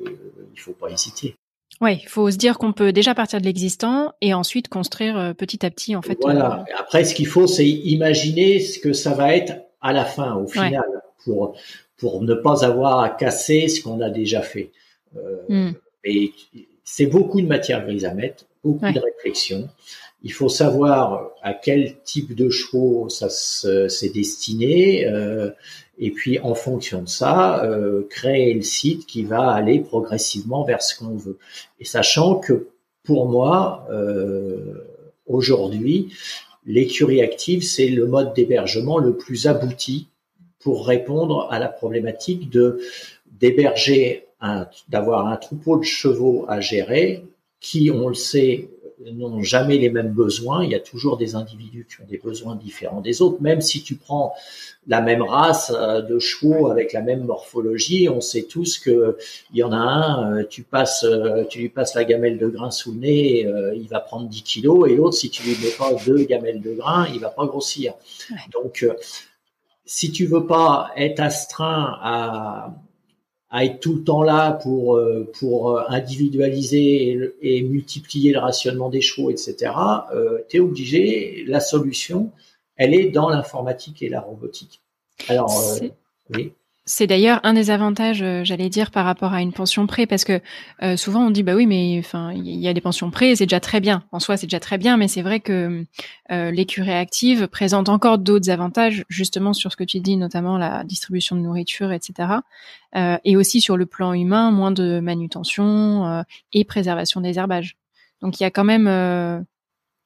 il faut pas hésiter. Oui, il faut se dire qu'on peut déjà partir de l'existant et ensuite construire euh, petit à petit en fait. Voilà. Après, ce qu'il faut, c'est imaginer ce que ça va être à la fin, au final, pour pour ne pas avoir à casser ce qu'on a déjà fait. Euh, hmm. Et c'est beaucoup de matière grise à mettre, beaucoup de réflexion. Il faut savoir à quel type de chevaux ça s'est destiné, euh, et puis en fonction de ça, euh, créer le site qui va aller progressivement vers ce qu'on veut. Et sachant que pour moi, euh, aujourd'hui, l'écurie active, c'est le mode d'hébergement le plus abouti pour répondre à la problématique d'héberger d'avoir un troupeau de chevaux à gérer qui, on le sait, n'ont jamais les mêmes besoins. Il y a toujours des individus qui ont des besoins différents des autres. Même si tu prends la même race euh, de chevaux avec la même morphologie, on sait tous que il y en a un, euh, tu passes, euh, tu lui passes la gamelle de grain sous le nez, il va prendre 10 kilos, et l'autre, si tu lui mets pas deux gamelles de grain, il va pas grossir. Donc, si tu veux pas être astreint à à être tout le temps là pour euh, pour euh, individualiser et, multiplier le rationnement des chevaux, etc. Euh, tu es obligé. La solution, elle est dans l'informatique et la robotique. Alors, euh, oui. C'est d'ailleurs un des avantages, euh, j'allais dire, par rapport à une pension prêt, parce que euh, souvent on dit bah oui, mais enfin il y a des pensions prêt, c'est déjà très bien. En soi, c'est déjà très bien, mais c'est vrai que euh, l'écurie active présente encore d'autres avantages, justement sur ce que tu dis, notamment la distribution de nourriture, etc. Euh, et aussi sur le plan humain, moins de manutention et préservation des herbages. Donc il y a quand même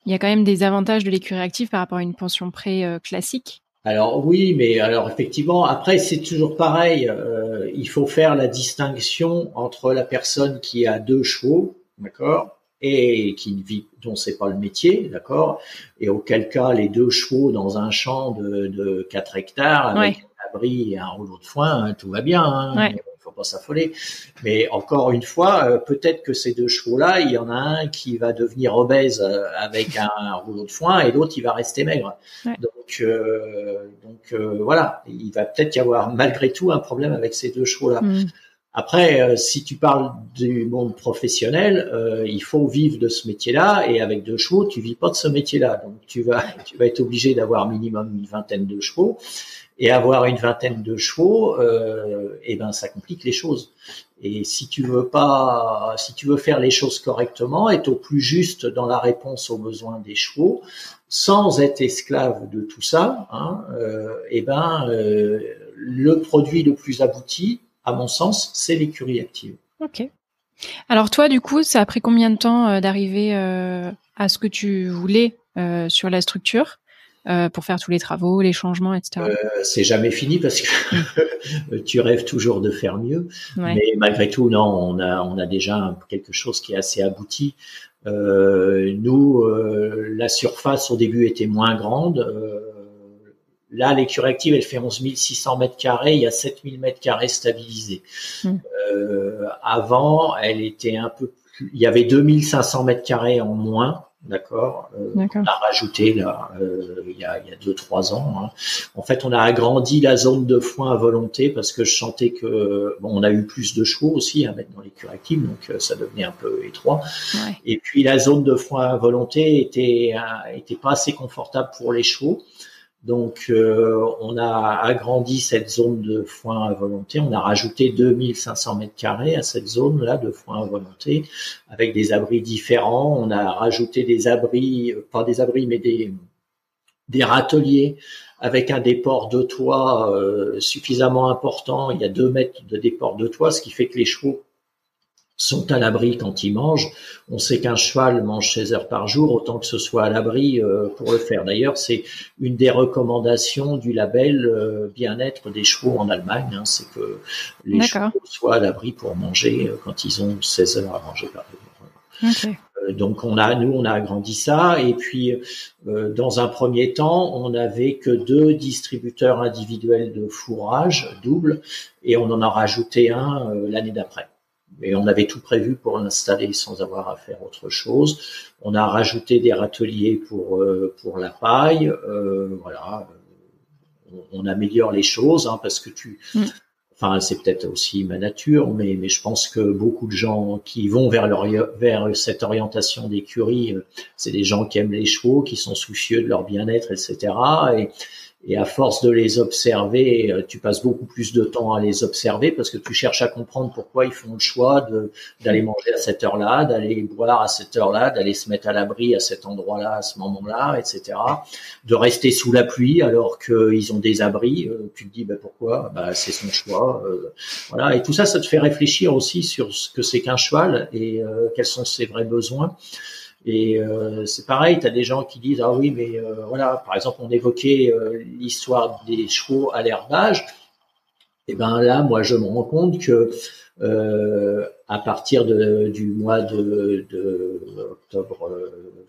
il y a quand même des avantages de l'écurie active par rapport à une pension prêt classique. Alors oui, mais alors effectivement, après c'est toujours pareil. Euh, il faut faire la distinction entre la personne qui a deux chevaux, d'accord, et qui ne vit, dont c'est pas le métier, d'accord, et auquel cas les deux chevaux dans un champ de, de 4 hectares avec un abri et un rouleau de foin, hein, tout va bien. Hein, faut pas s'affoler. Mais encore une fois, euh, peut-être que ces deux chevaux-là, il y en a un qui va devenir obèse euh, avec un, rouleau de foin et l'autre il va rester maigre. Donc, euh, donc voilà, il va peut-être y avoir malgré tout un problème avec ces deux chevaux-là. Mm. Après, si tu parles du monde professionnel, il faut vivre de ce métier-là, et avec deux chevaux, tu vis pas de ce métier-là. Donc tu vas, tu vas être obligé d'avoir minimum une vingtaine de chevaux, Et avoir une vingtaine de chevaux, euh, eh ben ça complique les choses. Et si tu veux pas, si tu veux faire les choses correctement, être au plus juste dans la réponse aux besoins des chevaux, sans être esclave de tout ça, hein, euh, eh ben euh, le produit le plus abouti, à mon sens, c'est l'écurie active. Ok. Alors toi, du coup, ça a pris combien de temps euh, d'arriver euh, à ce que tu voulais euh, sur la structure? Pour faire tous les travaux, les changements, etc. c'est jamais fini parce que mm. tu rêves toujours de faire mieux, mais malgré tout, non, on a on a déjà quelque chose qui est assez abouti. nous, la surface au début était moins grande. Là, l'écurie active, elle fait 11 600 mètres carrés. Il y a 7 000 mètres carrés stabilisés. Euh, avant, elle était un peu plus. Il y avait 2500 mètres carrés en moins. D'accord. Euh, on a rajouté là euh, il y a il y a deux trois ans. Hein. En fait, on a agrandi la zone de foin à volonté parce que je sentais que bon, on a eu plus de chevaux aussi à mettre dans l'écurie active, donc euh, ça devenait un peu étroit. Ouais. Et puis la zone de foin à volonté était était pas assez confortable pour les chevaux. Donc, euh, on a agrandi cette zone de foin à volonté. On a rajouté 2500 mètres carrés à cette zone-là de foin à volonté, avec des abris différents. On a rajouté des abris, euh, pas des abris, mais des, des râteliers avec un déport de toit euh, suffisamment important. Il y a deux mètres de déport de toit, ce qui fait que les chevaux sont à l'abri quand ils mangent. On sait qu'un cheval mange 16 heures par jour, autant que ce soit à l'abri euh, pour le faire. D'ailleurs, c'est une des recommandations du label euh, bien-être des chevaux en Allemagne, hein, c'est que les chevaux soient à l'abri pour manger euh, quand ils ont 16 heures à manger par jour. Donc on a, nous, on a agrandi ça et puis dans un premier temps, on n'avait que deux distributeurs individuels de fourrage double et on en a rajouté un l'année d'après mais on avait tout prévu pour l'installer sans avoir à faire autre chose. On a rajouté des râteliers pour euh, pour la paille, euh, voilà. On, améliore les choses hein, parce que tu, mm. enfin c'est peut-être aussi ma nature, mais mais je pense que beaucoup de gens qui vont vers leur vers cette orientation d'écurie, euh, c'est des gens qui aiment les chevaux, qui sont soucieux de leur bien-être, etc. Et et à force de les observer, euh, tu passes beaucoup plus de temps à les observer parce que tu cherches à comprendre pourquoi ils font le choix de d'aller manger à cette heure-là, d'aller boire à cette heure-là, d'aller se mettre à l'abri à cet endroit-là, à ce moment-là, etc. De rester sous la pluie alors qu'ils ont des abris. Euh, tu te dis bah, pourquoi? Bah c'est son choix. Euh, voilà. Et tout ça, ça te fait réfléchir aussi sur ce que c'est qu'un cheval et quels sont ses vrais besoins. Et euh, c'est pareil, tu as des gens qui disent ah oui mais euh, voilà, par exemple on évoquait euh, l'histoire des chevaux à l'herbage. Et eh ben là, moi je me rends compte que à partir de, du mois de, de octobre,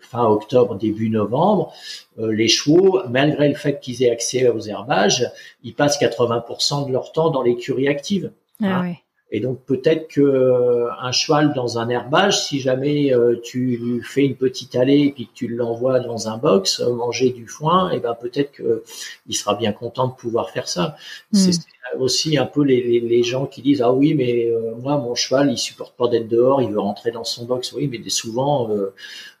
fin octobre, début novembre, les chevaux, malgré le fait qu'ils aient accès aux herbages, ils passent 80% de leur temps dans l'écurie active. Ah, hein. Et donc peut-être que euh, un cheval dans un herbage, si jamais euh, tu lui fais une petite allée et puis que tu l'envoies dans un box euh, manger du foin, et eh ben peut-être que il sera bien content de pouvoir faire ça. Hmm. C'est aussi un peu les, les, gens qui disent ah oui mais moi mon cheval il supporte pas d'être dehors, il veut rentrer dans son box. Oui mais souvent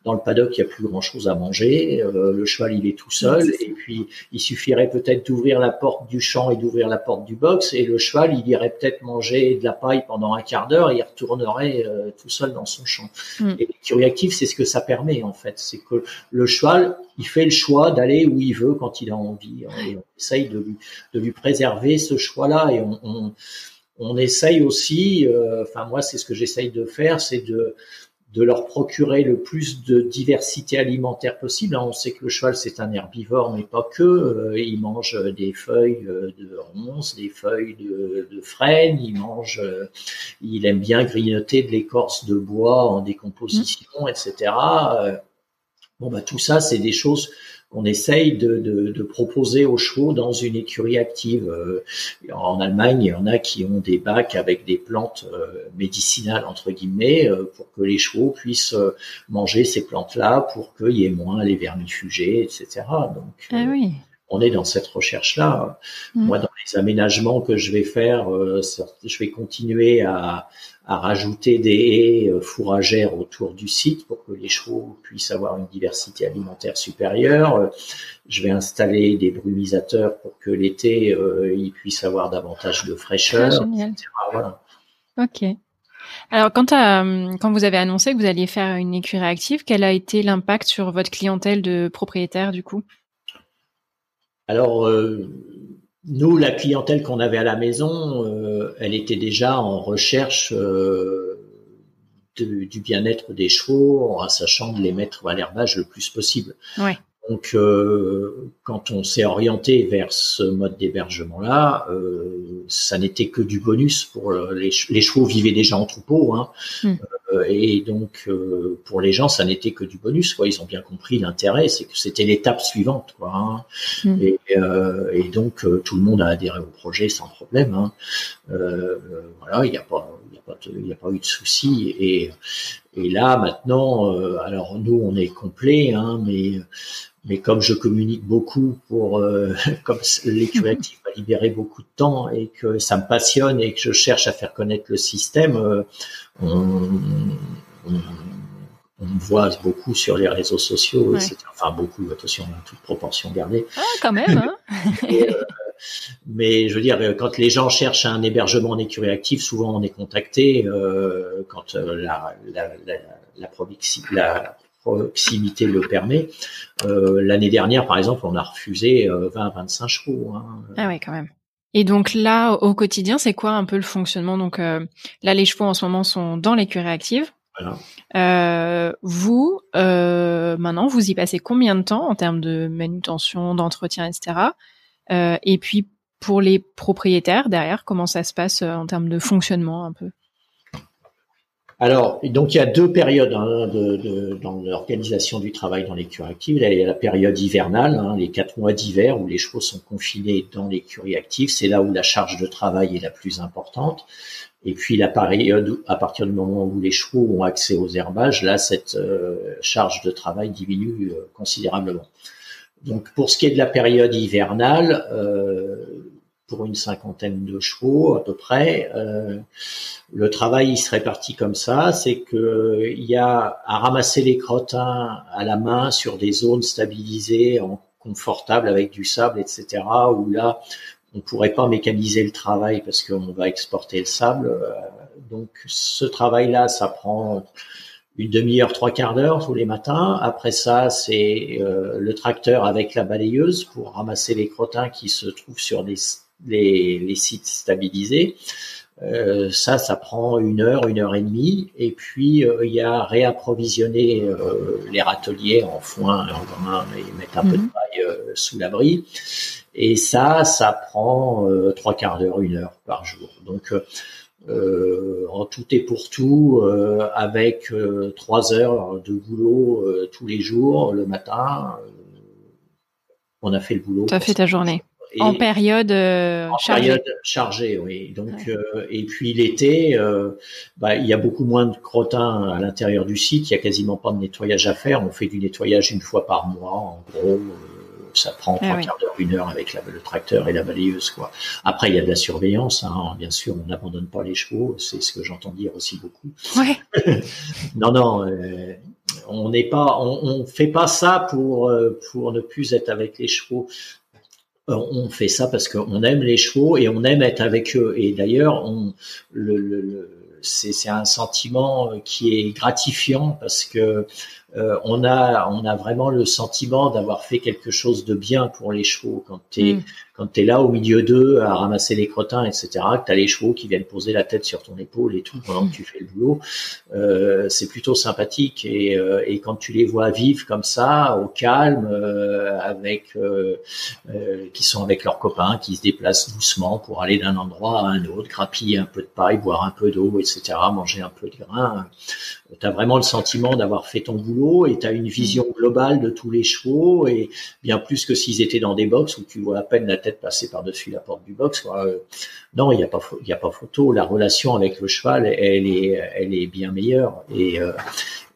dans le paddock, il n'y a plus grand-chose à manger. Euh, le cheval, il est tout seul. Et puis, il suffirait peut-être d'ouvrir la porte du champ et d'ouvrir la porte du box. Et le cheval, il irait peut-être manger de la paille pendant un quart d'heure et il retournerait euh, tout seul dans son champ. Mm. Et l'écurie active, c'est ce que ça permet, en fait. C'est que le cheval, il fait le choix d'aller où il veut quand il a envie. Et on essaye de lui, de lui préserver ce choix-là. Et on, on, on essaye aussi, euh, enfin moi, c'est ce que j'essaye de faire, c'est de de leur procurer le plus de diversité alimentaire possible. On sait que le cheval c'est un herbivore, mais pas que. Euh, il mange des feuilles euh, de ronces, des feuilles de, de frêne. Il mange, euh, il aime bien grignoter de l'écorce de bois en décomposition, mmh. etc. Bon bah tout ça c'est des choses qu'on essaye de, de, de, proposer aux chevaux dans une écurie active. Euh, en Allemagne, il y en a qui ont des bacs avec des plantes euh, médicinales entre guillemets euh, pour que les chevaux puissent manger ces plantes-là pour qu'il y ait moins les vermifugés, etc. Donc, ah oui. on est dans cette recherche-là. Mm. Moi, dans les aménagements que je vais faire, euh, je vais continuer à, à rajouter des haies euh, fourragères autour du site pour que les chevaux puissent avoir une diversité alimentaire supérieure. Euh, je vais installer des brumisateurs pour que l'été, ils puissent avoir davantage de fraîcheur, etc. Voilà. Ok. Alors, quand, quand vous avez annoncé que vous alliez faire une écurie active, quel a été l'impact sur votre clientèle de propriétaires du coup? Alors, euh, nous, la clientèle qu'on avait à la maison, euh, elle était déjà en recherche euh, du bien-être des chevaux, en sachant de les mettre à l'herbage le plus possible. Ouais. Donc, euh, quand on s'est orienté vers ce mode d'hébergement-là, euh, ça n'était que du bonus pour les, les, chevaux vivaient déjà en troupeau, hein, hmm. Euh, et donc euh, pour les gens, ça n'était que du bonus. Quoi. Ils ont bien compris l'intérêt, c'est que c'était l'étape suivante, quoi. Hein. Et, euh, et, donc tout le monde a adhéré au projet sans problème. Hein. voilà, il n'y a pas, il n'y a pas, eu de souci. Et, et là maintenant, alors nous on est complet, hein, mais mais comme je communique beaucoup pour, euh, comme l'écurie active m'a libéré beaucoup de temps et que ça me passionne et que je cherche à faire connaître le système, euh, on, on, on, me voit beaucoup sur les réseaux sociaux, etc. Enfin beaucoup, attention, toute proportion gardée. Ah, quand même. Hein euh, mais je veux dire, quand les gens cherchent un hébergement en écurie active, souvent on est contacté euh, quand la, la, la, la, la proximité le permet. Euh, l'année dernière, par exemple, on a refusé 20-25 euh, chevaux. Hein. Ah oui, quand même. Et donc là, au quotidien, c'est quoi un peu le fonctionnement? Donc euh, là, les chevaux en ce moment sont dans l'écurie active. Voilà. vous, maintenant, vous y passez combien de temps en termes de manutention, d'entretien, etc. et puis pour les propriétaires derrière, comment ça se passe en termes de fonctionnement un peu? Alors, donc il y a deux périodes hein, de, de, dans l'organisation du travail dans l'écurie active. Il y a la période hivernale, hein, les quatre mois d'hiver où les chevaux sont confinés dans l'écurie active. C'est là où la charge de travail est la plus importante. Et puis la période à partir du moment où les chevaux ont accès aux herbages, là cette euh, charge de travail diminue euh, considérablement. Donc pour ce qui est de la période hivernale, euh, pour une cinquantaine de chevaux à peu près. Euh, le travail il se répartit comme ça, c'est que il y a à ramasser les crottins à la main sur des zones stabilisées, en confortables avec du sable, etc. Où là on pourrait pas mécaniser le travail parce qu'on va exporter le sable. Euh, donc ce travail-là, ça prend une demi-heure, trois quarts d'heure tous les matins. Après ça, c'est euh, le tracteur avec la balayeuse pour ramasser les crottins qui se trouvent sur des les, les sites stabilisés. Euh, ça, ça prend une heure, une heure et demie. Et puis, euh, il y a réapprovisionner euh, les râteliers en foin, en grain et mettre un peu de mhm. paille euh, sous l'abri. Et ça, ça prend trois quarts d'heure, une heure par jour. Donc, en tout et pour tout, avec trois heures de boulot tous les jours, le matin, on a fait le boulot. Tu as fait ta journée en période euh, en chargée. période chargée, oui. Donc euh, et puis l'été, euh, bah, il y a beaucoup moins de crottins à l'intérieur du site. Il y a quasiment pas de nettoyage à faire. On fait du nettoyage une fois par mois, en gros. ça prend trois ah quarts d'heure, une heure avec le tracteur et la balayeuse, quoi. Après, il y a de la surveillance, hein. bien sûr. On n'abandonne pas les chevaux. C'est ce que j'entends dire aussi beaucoup. Ouais. non, non on n'est pas, on, on, fait pas ça pour pour ne plus être avec les chevaux. Euh, on fait ça parce qu'on aime les chevaux et on aime être avec eux. Et d'ailleurs, on, le, c'est un sentiment qui est gratifiant parce que euh, on a on a vraiment le sentiment d'avoir fait quelque chose de bien pour les chevaux quand tu es mm. Quand tu es là au milieu d'eux à ramasser les crottins etc que tu as les chevaux qui viennent poser la tête sur ton épaule et tout pendant que tu fais le boulot euh, c'est plutôt sympathique. Et, euh, et quand tu les vois vivre comme ça au calme euh, avec qui sont avec leurs copains qui se déplacent doucement pour aller d'un endroit à un autre grappiller un peu de paille boire un peu d'eau etc manger un peu de grain tu as vraiment le sentiment d'avoir fait ton boulot et tu as une vision globale de tous les chevaux et bien plus que s'ils étaient dans des box où tu vois à peine la tête passer par-dessus la porte du box. Euh, non, il n'y a pas il y a pas photo. La relation avec le cheval, elle est elle est bien meilleure et euh,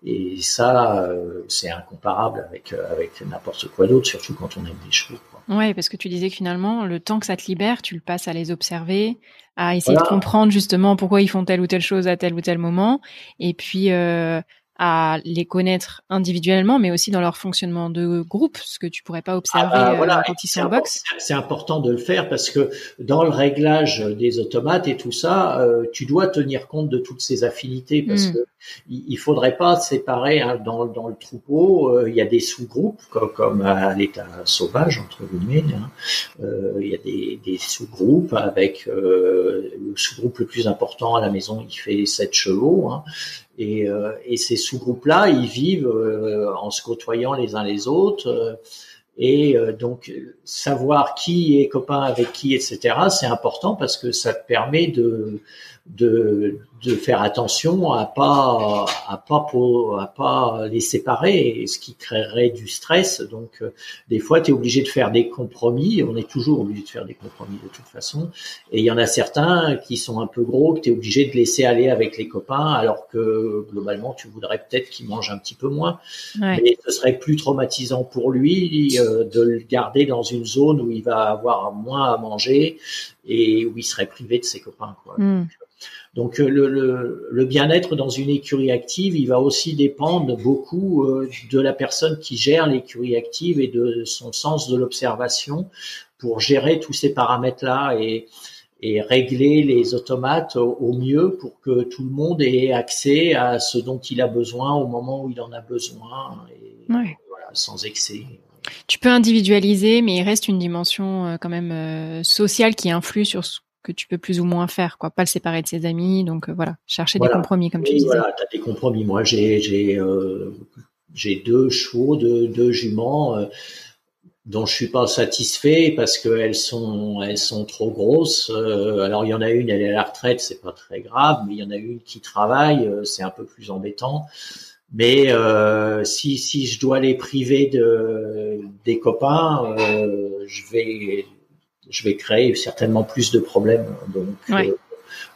Et ça, c'est incomparable avec avec n'importe quoi d'autre, surtout quand on aime les chevaux. Ouais, parce que tu disais que finalement, le temps que ça te libère, tu le passes à les observer, à essayer de comprendre justement pourquoi ils font telle ou telle chose à tel ou tel moment, et puis euh, à les connaître individuellement, mais aussi dans leur fonctionnement de groupe, ce que tu pourrais pas observer ah bah, euh, quand ils sont en boxe. C'est important de le faire parce que dans le réglage des automates et tout ça, euh, tu dois tenir compte de toutes ces affinités parce mm. que il faudrait pas séparer hein, dans, dans le troupeau. Euh, il y a des sous-groupes comme, à l'état sauvage entre guillemets. Hein. il y a des, des sous-groupes avec le sous-groupe le plus important à la maison, il fait sept chevaux. Hein. Et, euh, et ces sous-groupes-là, ils vivent euh, en se côtoyant les uns les autres. Euh, et donc, savoir qui est copain avec qui, etc., c'est important parce que ça permet de, de, de faire attention à pas à pas pour, à pas les séparer, ce qui créerait du stress. Donc euh, des fois, tu es obligé de faire des compromis. On est toujours obligé de faire des compromis de toute façon. Et il y en a certains qui sont un peu gros que tu es obligé de laisser aller avec les copains, alors que globalement, tu voudrais peut-être qu'ils mangent un petit peu moins. Mais ce serait plus traumatisant pour lui euh, de le garder dans une zone où il va avoir moins à manger et où il serait privé de ses copains. Quoi. Hmm. Donc euh, le, le, bien-être dans une écurie active, il va aussi dépendre beaucoup euh, de la personne qui gère l'écurie active et de son sens de l'observation pour gérer tous ces paramètres-là et, et régler les automates au, mieux pour que tout le monde ait accès à ce dont il a besoin au moment où il en a besoin, et, voilà, sans excès. Tu peux individualiser, mais il reste une dimension euh, quand même sociale qui influe sur ce que tu peux plus ou moins faire, quoi. Pas le séparer de ses amis, donc euh, voilà, chercher des compromis comme tu disais. Voilà, as des compromis. Moi, j'ai j'ai euh, j'ai deux chevaux, deux, deux juments euh, dont je suis pas satisfait parce qu'elles sont elles sont trop grosses. alors il y en a une, elle est à la retraite, c'est pas très grave, mais il y en a une qui travaille, c'est un peu plus embêtant. Mais si si je dois les priver de des copains, je vais je vais créer certainement plus de problèmes. Donc, euh,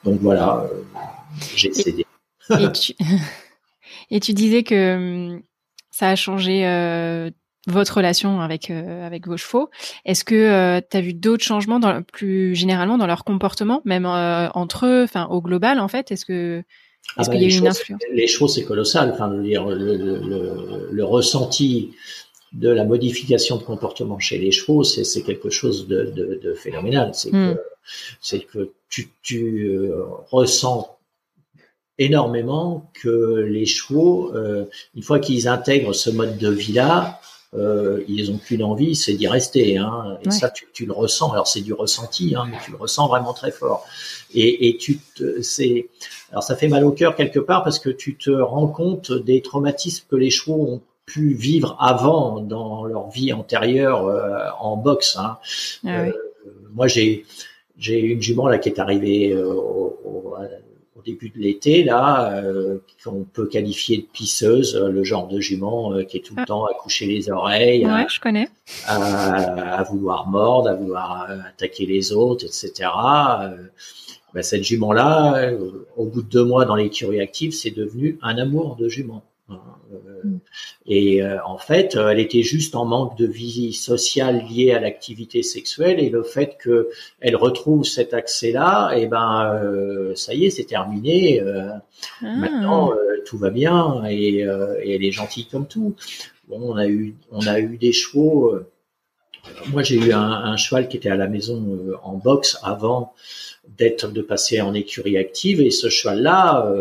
donc voilà, euh, j'ai cédé. Et tu, disais que hum, ça a changé euh, votre relation avec avec vos chevaux. Est-ce que tu as vu d'autres changements dans, plus généralement dans leur comportement, même entre eux, enfin au global en fait? Est-ce que ah est-ce qu'il y a eu une influence Les chevaux, c'est colossal. Enfin, dire, le, le, le, ressenti de la modification de comportement chez les chevaux, c'est quelque chose de, de, de phénoménal. C'est hmm. que, c'est que tu, tu euh, ressens énormément que les chevaux, euh, une fois qu'ils intègrent ce mode de vie-là, euh, ils n'ont qu'une envie, c'est d'y rester. Hein. Et ça, tu, tu, le ressens. Alors c'est du ressenti, hein, mais tu le ressens vraiment très fort. Et, et tu te, c'est, alors ça fait mal au cœur quelque part parce que tu te rends compte des traumatismes que les chevaux ont pu vivre avant dans leur vie antérieure euh, en boxe. Hein. Ah euh, moi, j'ai j'ai une jument là qui est arrivée euh, au, au, au, début de l'été là, qu'on peut qualifier de pisseuse, le genre de jument qui est tout le ah. temps à coucher les oreilles, ouais, je connais, à, à, vouloir mordre, à vouloir attaquer les autres, etc. Ben, cette jument là, au bout de deux mois dans l'écurie active, c'est devenu un amour de jument. Hein, mm. Et euh, en fait, euh, elle était juste en manque de vie sociale liée à l'activité sexuelle et le fait que elle retrouve cet accès-là, et eh ben euh, ça y est, c'est terminé. Ah. Maintenant, tout va bien et, et, elle est gentille comme tout. Bon, on a eu on a eu des chevaux. moi, j'ai eu un, un, cheval qui était à la maison en boxe avant d'être de passer en écurie active. Et ce cheval-là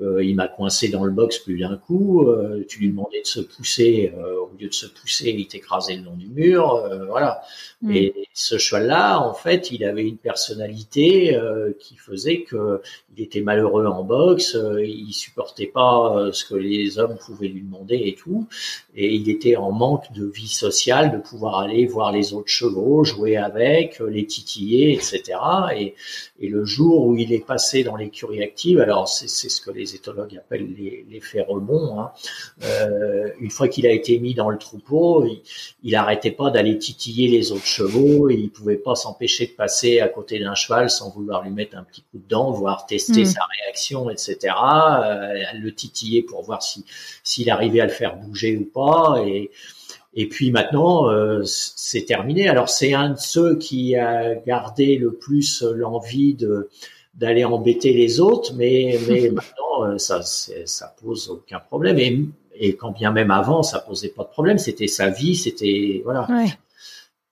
euh, il m'a coincé dans le box plus d'un coup. Euh, tu lui demandais de se pousser, euh, au lieu de se pousser, il t'écrasait le long du mur. voilà. Mm. Et ce cheval-là, en fait, il avait une personnalité qui faisait que il était malheureux en boxe, il supportait pas ce que les hommes pouvaient lui demander et tout, et il était en manque de vie sociale, de pouvoir aller voir les autres chevaux, jouer avec, les titiller, etc. Et, et le jour où il est passé dans l'écurie active, alors c'est ce que les les éthologues appellent l'effet rebond. Hein. Euh, une fois qu'il a été mis dans le troupeau, il, il arrêtait pas d'aller titiller les autres chevaux. Et il pouvait pas s'empêcher de passer à côté d'un cheval sans vouloir lui mettre un petit coup de dent, voire tester hmm. sa réaction, etc. Euh, le titiller pour voir si s'il arrivait à le faire bouger ou pas. Et et puis maintenant, euh, c'est terminé. Alors c'est un de ceux qui a gardé le plus l'envie de d'aller embêter les autres, mais, mais maintenant euh, ça ça pose aucun problème. Et, et quand bien même avant, ça posait pas de problème. C'était sa vie, c'était voilà.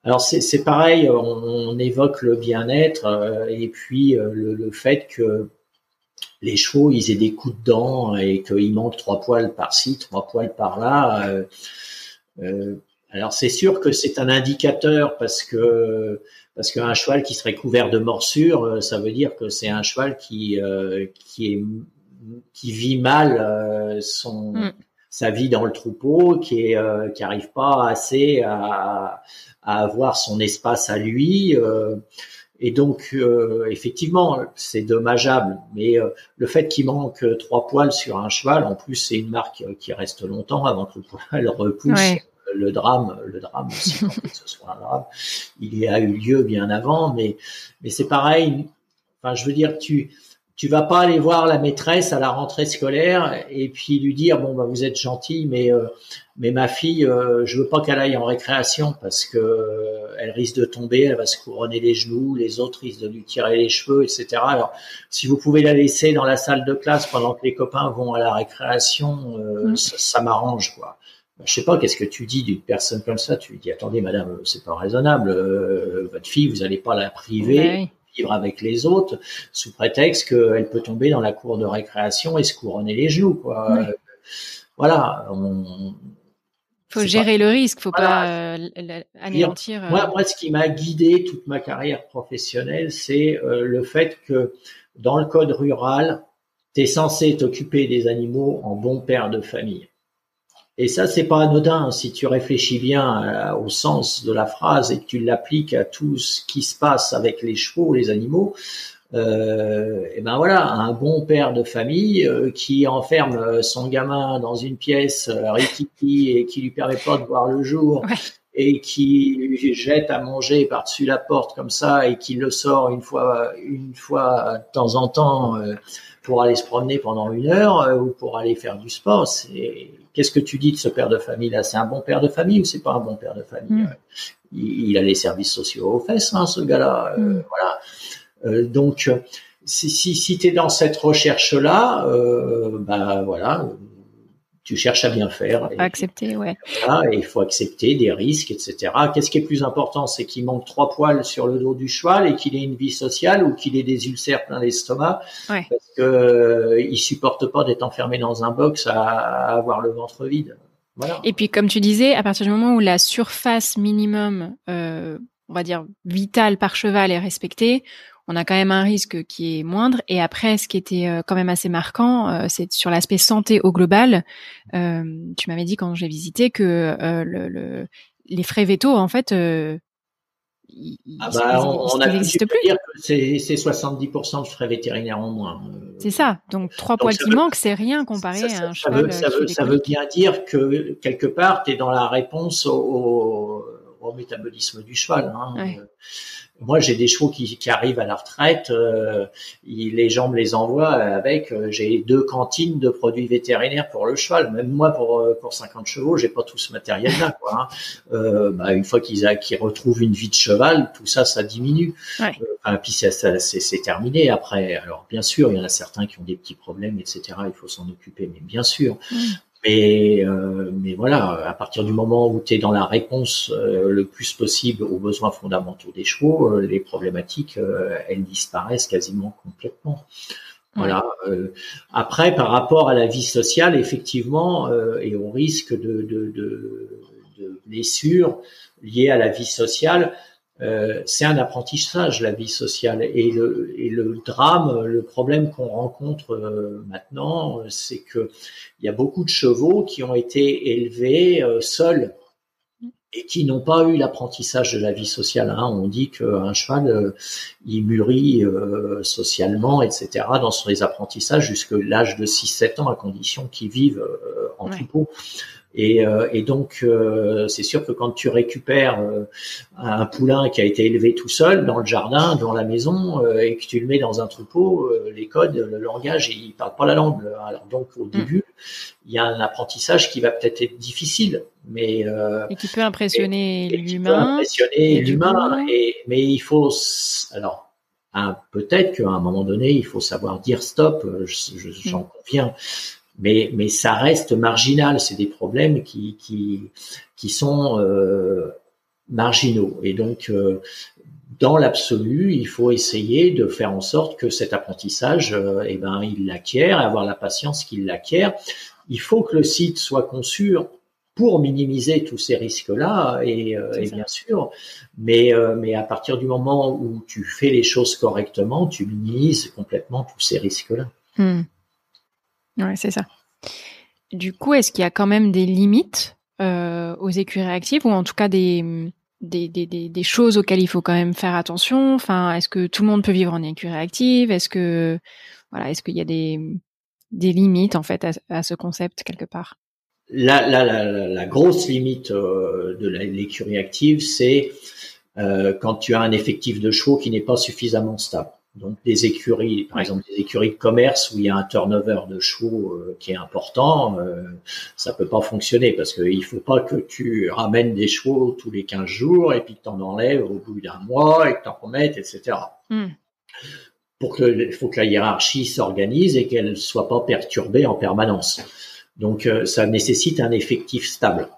Alors c'est pareil, on, évoque le bien-être euh, et puis le, le, fait que les chevaux ils aient des coups de dents et qu'il manque trois poils par-ci, trois poils par-là. Euh, alors c'est sûr que c'est un indicateur parce que parce qu'un cheval qui serait couvert de morsures, euh, ça veut dire que c'est un cheval qui euh, qui est qui vit mal son mm. sa vie dans le troupeau, qui est qui arrive pas assez à, à avoir son espace à lui. et donc, effectivement, c'est dommageable. Mais le fait qu'il manque trois poils sur un cheval, en plus, c'est une marque qui reste longtemps avant que le poil repousse le drame, le drame que ce soit un drame, il a eu lieu bien avant, mais mais c'est pareil. Enfin, je veux dire, tu tu vas pas aller voir la maîtresse à la rentrée scolaire et puis lui dire bon bah vous êtes gentil, mais euh, mais ma fille, euh, je veux pas qu'elle aille en récréation parce que euh, elle risque de tomber, elle va se couronner les genoux, les autres risquent de lui tirer les cheveux, etc. Alors si vous pouvez la laisser dans la salle de classe pendant que les copains vont à la récréation, mmh. ça, ça m'arrange quoi je sais pas, qu'est-ce que tu dis d'une personne comme ça? Tu lui dis, attendez, madame, c'est pas raisonnable. Euh, votre fille, vous allez pas la priver, vivre avec les autres, sous prétexte qu'elle peut tomber dans la cour de récréation et se couronner les genoux, quoi. Euh, voilà. On, faut gérer le risque, faut pas euh, anéantir. Moi, moi, ce qui m'a guidé toute ma carrière professionnelle, c'est le fait que dans le code rural, tu es censé t'occuper des animaux en bon père de famille. Et ça, c'est pas anodin si tu réfléchis bien euh, au sens de la phrase et que tu l'appliques à tout ce qui se passe avec les chevaux, les animaux. Euh, et ben voilà, un bon père de famille euh, qui enferme euh, son gamin dans une pièce euh, et qui lui permet pas de voir le jour. et qui lui jette à manger par-dessus la porte comme ça et qui le sort une fois une fois de temps en temps pour aller se promener pendant une heure ou pour aller faire du sport, c'est Qu'est-ce que tu dis de ce père de famille là C'est un bon père de famille ou c'est pas un bon père de famille? Mm. il, a les services sociaux aux fesses, hein, ce gars-là. Euh, mm. voilà. Euh, donc, si, si, si tu es dans cette recherche-là, euh, bah voilà, tu cherches à bien faire. Et, accepter, ouais. et il faut accepter des risques, etc. Qu'est-ce qui est plus important C'est qu'il manque trois poils sur le dos du cheval et qu'il ait une vie sociale ou qu'il ait des ulcères plein l'estomac parce que euh, il supporte pas d'être enfermé dans un box à, avoir le ventre vide. Voilà. Et puis, comme tu disais, à partir du moment où la surface minimum, euh, on va dire vitale par cheval est respectée, on a quand même un risque qui est moindre. Et après, ce qui était euh, quand même assez marquant, euh, c'est sur l'aspect santé au global. Euh, tu m'avais dit quand j'ai visité que le, les frais vétos, en fait, ah bah, on, a n'existe plus. Dire que c'est 70% de frais vétérinaires en moins. C'est ça. Donc trois poils qui manquent, c'est rien comparé à un cheval. ça, veut, ça veut, bien dire que quelque part, tu es dans la réponse au, au, métabolisme du cheval. Hein. Moi, j'ai des chevaux qui, qui, arrivent à la retraite, euh, les gens me les envoient avec. Euh, j'ai deux cantines de produits vétérinaires pour le cheval. Même moi, pour euh, pour 50 chevaux, j'ai pas tout ce matériel-là. Hein. euh, bah, une fois qu'ils retrouvent une vie de cheval, tout ça, ça diminue. Ouais. Euh, puis c'est terminé après. Alors bien sûr, il y en a certains qui ont des petits problèmes, etc. Il faut s'en occuper, mais bien sûr. Mais, euh, mais voilà, à partir du moment où tu es dans la réponse euh, le plus possible aux besoins fondamentaux des chevaux, euh, les problématiques, euh, elles disparaissent quasiment complètement. Voilà. après, par rapport à la vie sociale, effectivement, et au risque de, de, de, de blessures liées à la vie sociale, euh, c'est un apprentissage la vie sociale et le, et le drame, le problème qu'on rencontre euh, maintenant, c'est que il y a beaucoup de chevaux qui ont été élevés euh, seuls et qui n'ont pas eu l'apprentissage de la vie sociale. Hein. On dit qu'un cheval, euh, il mûrit euh, socialement, etc., dans ses apprentissages jusqu'à l'âge de 6-7 ans, à condition qu'il vive euh, en troupeau. Et, et donc, c'est sûr que quand tu récupères un poulain qui a été élevé tout seul dans le jardin, dans la maison, et que tu le mets dans un troupeau, les codes, le langage, il parle pas la langue. Alors donc, au mm. début, il y a un apprentissage qui va peut-être être difficile mais euh, et qui peut impressionner l'humain. Impressionner l'humain, et mais il faut alors peut-être qu'à un moment donné il faut savoir dire stop. J'en mm. conviens, mais mais ça reste marginal. C'est des problèmes qui qui qui sont euh, marginaux et donc euh, dans l'absolu, il faut essayer de faire en sorte que cet apprentissage, euh, eh ben, il l'acquiert, avoir la patience qu'il l'acquiert. Il faut que le site soit conçu pour minimiser tous ces risques-là, et, euh, bien sûr, mais, mais à partir du moment où tu fais les choses correctement, tu minimises complètement tous ces risques-là. Hmm. Ouais, c'est ça. Du coup, est-ce qu'il y a quand même des limites euh, aux écuries actives, ou en tout cas des, des, des, des, choses auxquelles il faut quand même faire attention? Enfin, est-ce que tout le monde peut vivre en écurie active Est-ce que voilà, est-ce qu'il y a des, des limites en fait à ce concept quelque part? La, la, la, la, grosse limite euh, de l'écurie active, c'est euh, quand tu as un effectif de chevaux qui n'est pas suffisamment stable. Donc des écuries, par exemple des écuries de commerce où il y a un turnover de chevaux euh, qui est important, euh, ça peut pas fonctionner parce qu'il faut pas que tu ramènes des chevaux tous les 15 jours et puis que tu en enlèves au bout d'un mois et que tu en remettes, etc. Hmm. Pour que, il faut que la hiérarchie s'organise et qu'elle soit pas perturbée en permanence. Donc, euh, ça nécessite un effectif stable.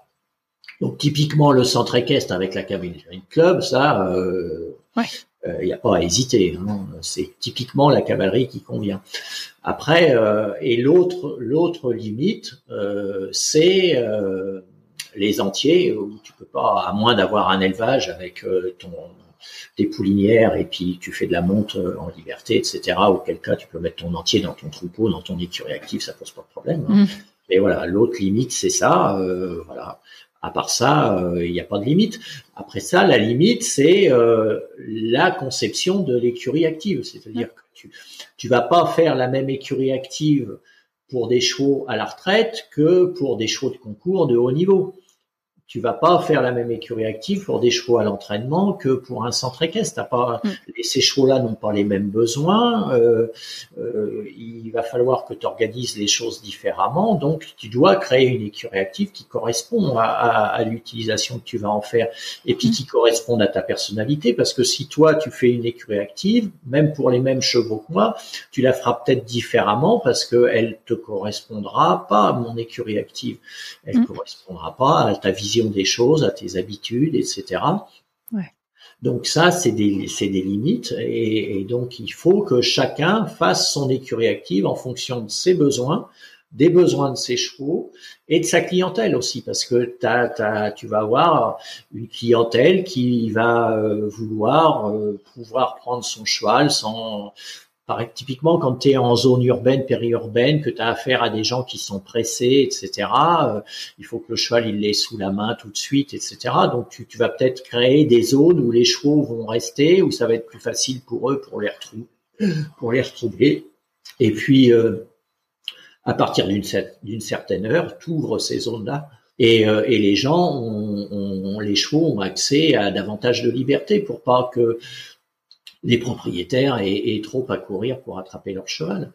Donc, typiquement, le centre équestre avec la cavalerie club, ça, il euh, n'y euh, a pas à hésiter. Hein. C'est typiquement la cavalerie qui convient. Après, et l'autre, l'autre limite, c'est les entiers où tu peux pas, à moins d'avoir un élevage avec ton des poulinières et puis tu fais de la monte en liberté, etc. Auquel cas tu peux mettre ton entier dans ton troupeau, dans ton écurie active, ça pose pas de problème. Hein. Mmh. Mais voilà, l'autre limite, c'est ça. Euh, voilà. À part ça, euh, il n'y a pas de limite. Après ça, la limite, c'est euh, la conception de l'écurie active. C'est-à-dire que tu tu vas pas faire la même écurie active pour des chevaux à la retraite que pour des chevaux de concours de haut niveau tu vas pas faire la même écurie active pour des chevaux à l'entraînement que pour un centre équestre. T'as pas, mm. ces chevaux-là n'ont pas les mêmes besoins. Euh, euh, il va falloir que tu organises les choses différemment. Donc, tu dois créer une écurie active qui correspond à, à, l'utilisation que tu vas en faire et puis mm. qui corresponde à ta personnalité. Parce que si toi, tu fais une écurie active, même pour les mêmes chevaux que moi, tu la feras peut-être différemment parce qu'elle te correspondra pas à mon écurie active. Elle mm. correspondra pas à ta vision des choses, à tes habitudes, etc. Donc ça, c'est des, des limites et, donc il faut que chacun fasse son écurie active en fonction de ses besoins, des besoins de ses chevaux et de sa clientèle aussi, parce que tu vas avoir une clientèle qui va euh, vouloir euh, pouvoir prendre son cheval sans typiquement, quand tu es en zone urbaine, périurbaine, que tu as affaire à des gens qui sont pressés, etc., euh, il faut que le cheval, il l'ait sous la main tout de suite, etc. Donc, tu, vas peut-être créer des zones où les chevaux vont rester, où ça va être plus facile pour eux pour les retrouver. Et puis, euh, à partir d'une certaine heure, tu ouvres ces zones-là. Et, euh, et, les gens, ont, les chevaux ont accès à davantage de liberté pour pas que les propriétaires aient, trop à courir pour attraper leur cheval.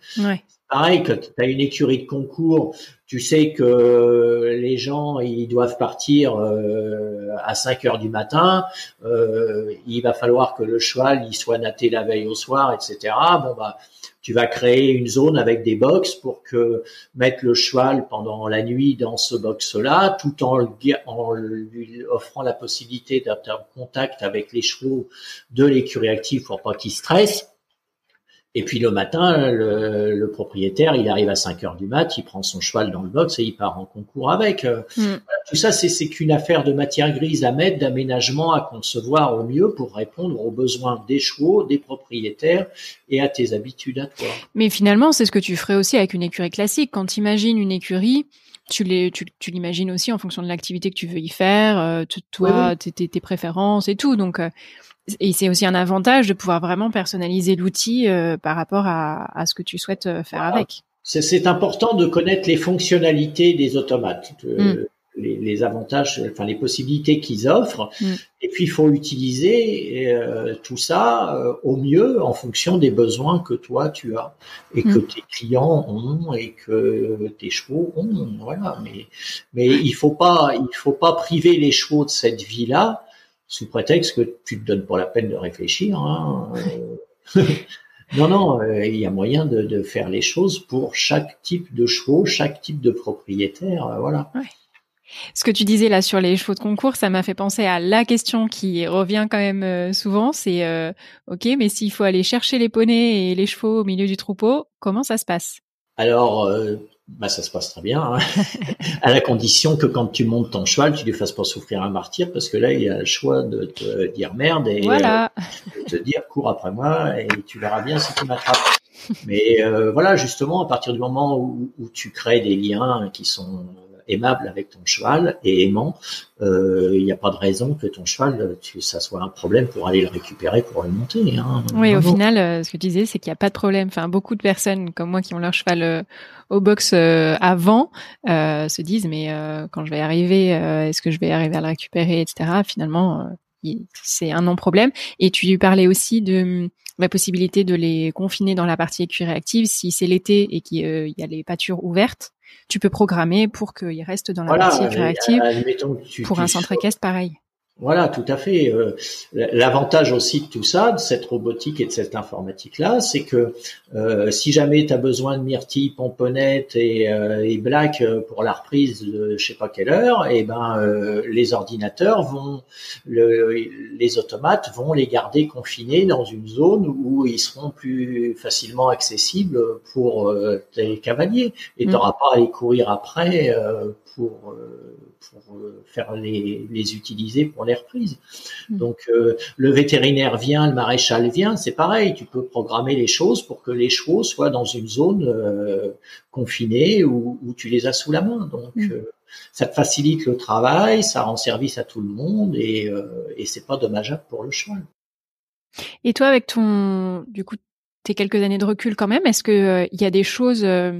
Pareil, quand tu as une écurie de concours, tu sais que les gens ils doivent partir euh, à 5 heures du matin, euh, il va falloir que le cheval il soit natté la veille au soir, etc. Bon bah tu vas créer une zone avec des box pour que mettre le cheval pendant la nuit dans ce box-là, tout en, lui offrant la possibilité d'être en contact avec les chevaux de l'écurie active pour pas qu'ils stressent. Et puis le matin, le, propriétaire, il arrive à 5 heures du mat, il prend son cheval dans le box et il part en concours avec. Euh, mm. tout ça, c'est qu'une affaire de matière grise à mettre, d'aménagement à concevoir au mieux pour répondre aux besoins des chevaux, des propriétaires et à tes habitudes à toi. Mais finalement, c'est ce que tu ferais aussi avec une écurie classique. Quand tu imagines une écurie, tu les, tu, tu l'imagines aussi en fonction de l'activité que tu veux y faire, euh, toi, Tes, tes, préférences et tout. Donc, euh, et c'est aussi un avantage de pouvoir vraiment personnaliser l'outil euh, par rapport à, à, ce que tu souhaites faire avec. C'est important de connaître les fonctionnalités des automates. Mm les, les, avantages, enfin les possibilités qu'ils offrent. Mm. Et puis il faut utiliser euh, tout ça euh, au mieux en fonction des besoins que toi tu as et que mm. tes clients ont et que tes chevaux ont. Voilà. Mais mais il faut pas il faut pas priver les chevaux de cette vie là sous prétexte que tu te donnes pas la peine de réfléchir. Hein. non, non, euh, il y a moyen de, de, faire les choses pour chaque type de chevaux, chaque type de propriétaire, voilà. Ce que tu disais là sur les chevaux de concours, ça m'a fait penser à la question qui revient quand même euh, souvent, c'est euh, ok, mais s'il faut aller chercher les poneys et les chevaux au milieu du troupeau, comment ça se passe? Alors, euh, bah ça se passe très bien, hein. à la condition que quand tu montes ton cheval, tu lui fasses pas souffrir un martyr, parce que là, il y a le choix de te dire merde et voilà. de te dire cours après moi et tu verras bien si tu m'attrapes. Mais voilà, justement, à partir du moment où, où tu crées des liens qui sont aimable avec ton cheval et aimant, euh, il n'y a pas de raison que ton cheval, tu, ça soit un problème pour aller le récupérer, pour le monter. Hein. Oui, au final, euh, ce que tu disais, c'est qu'il n'y a pas de problème. Enfin, beaucoup de personnes comme moi qui ont leur cheval euh, au box avant se disent, mais quand je vais arriver, est-ce que je vais arriver à le récupérer, etc. Finalement, c'est un non-problème. Et tu parlais aussi de la possibilité de les confiner dans la partie écurie active si c'est l'été et qu'il y a les pâtures ouvertes tu peux programmer pour qu'il reste dans la partie réactive. pour un centre équestre, pareil. Voilà, tout à fait. Euh, l'avantage aussi de tout ça, de cette robotique et de cette informatique-là, c'est que euh, si jamais tu as besoin de myrtille, pomponnette et, euh, et black pour la reprise de je sais pas quelle heure, et eh ben les ordinateurs vont, le, les automates vont les garder confinés dans une zone où ils seront plus facilement accessibles pour tes cavaliers. Et tu n'auras mm. pas à les courir après pour pour euh, faire les, les, utiliser pour les reprises. Hmm. Donc euh, le vétérinaire vient, le maréchal vient, c'est pareil. Tu peux programmer les choses pour que les chevaux soient dans une zone euh, confinée où, où, tu les as sous la main. Donc hmm. ça te facilite le travail, ça rend service à tout le monde et, et c'est pas dommageable pour le cheval. Et toi, avec ton, du coup, quelques années de recul quand même, est-ce que euh, il y a des choses, euh,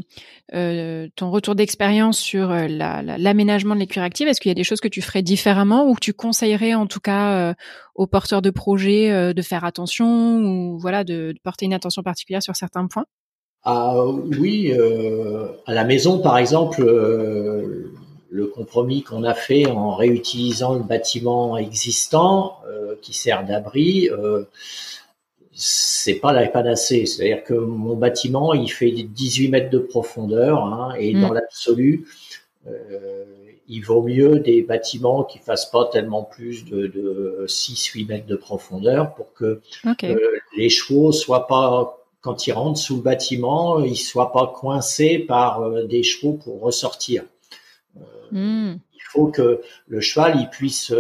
euh, ton retour d'expérience sur l'aménagement de l'écurie active, est-ce qu'il y a des choses que tu ferais différemment ou que tu conseillerais en tout cas aux porteurs de projets de faire attention ou voilà de, porter une attention particulière sur certains points? Ah, oui, à la maison par exemple le compromis qu'on a fait en réutilisant le bâtiment existant qui sert d'abri, c'est pas la panacée. C'est-à-dire que mon bâtiment, il fait 18 mètres de profondeur, hein, et dans mm. l'absolu, euh, il vaut mieux des bâtiments qui fassent pas tellement plus de, de 6-8 mètres de profondeur pour que euh, les chevaux soient pas, quand ils rentrent sous le bâtiment, ils soient pas coincés par euh, des chevaux pour ressortir. Mm. Il faut que le cheval, il puisse,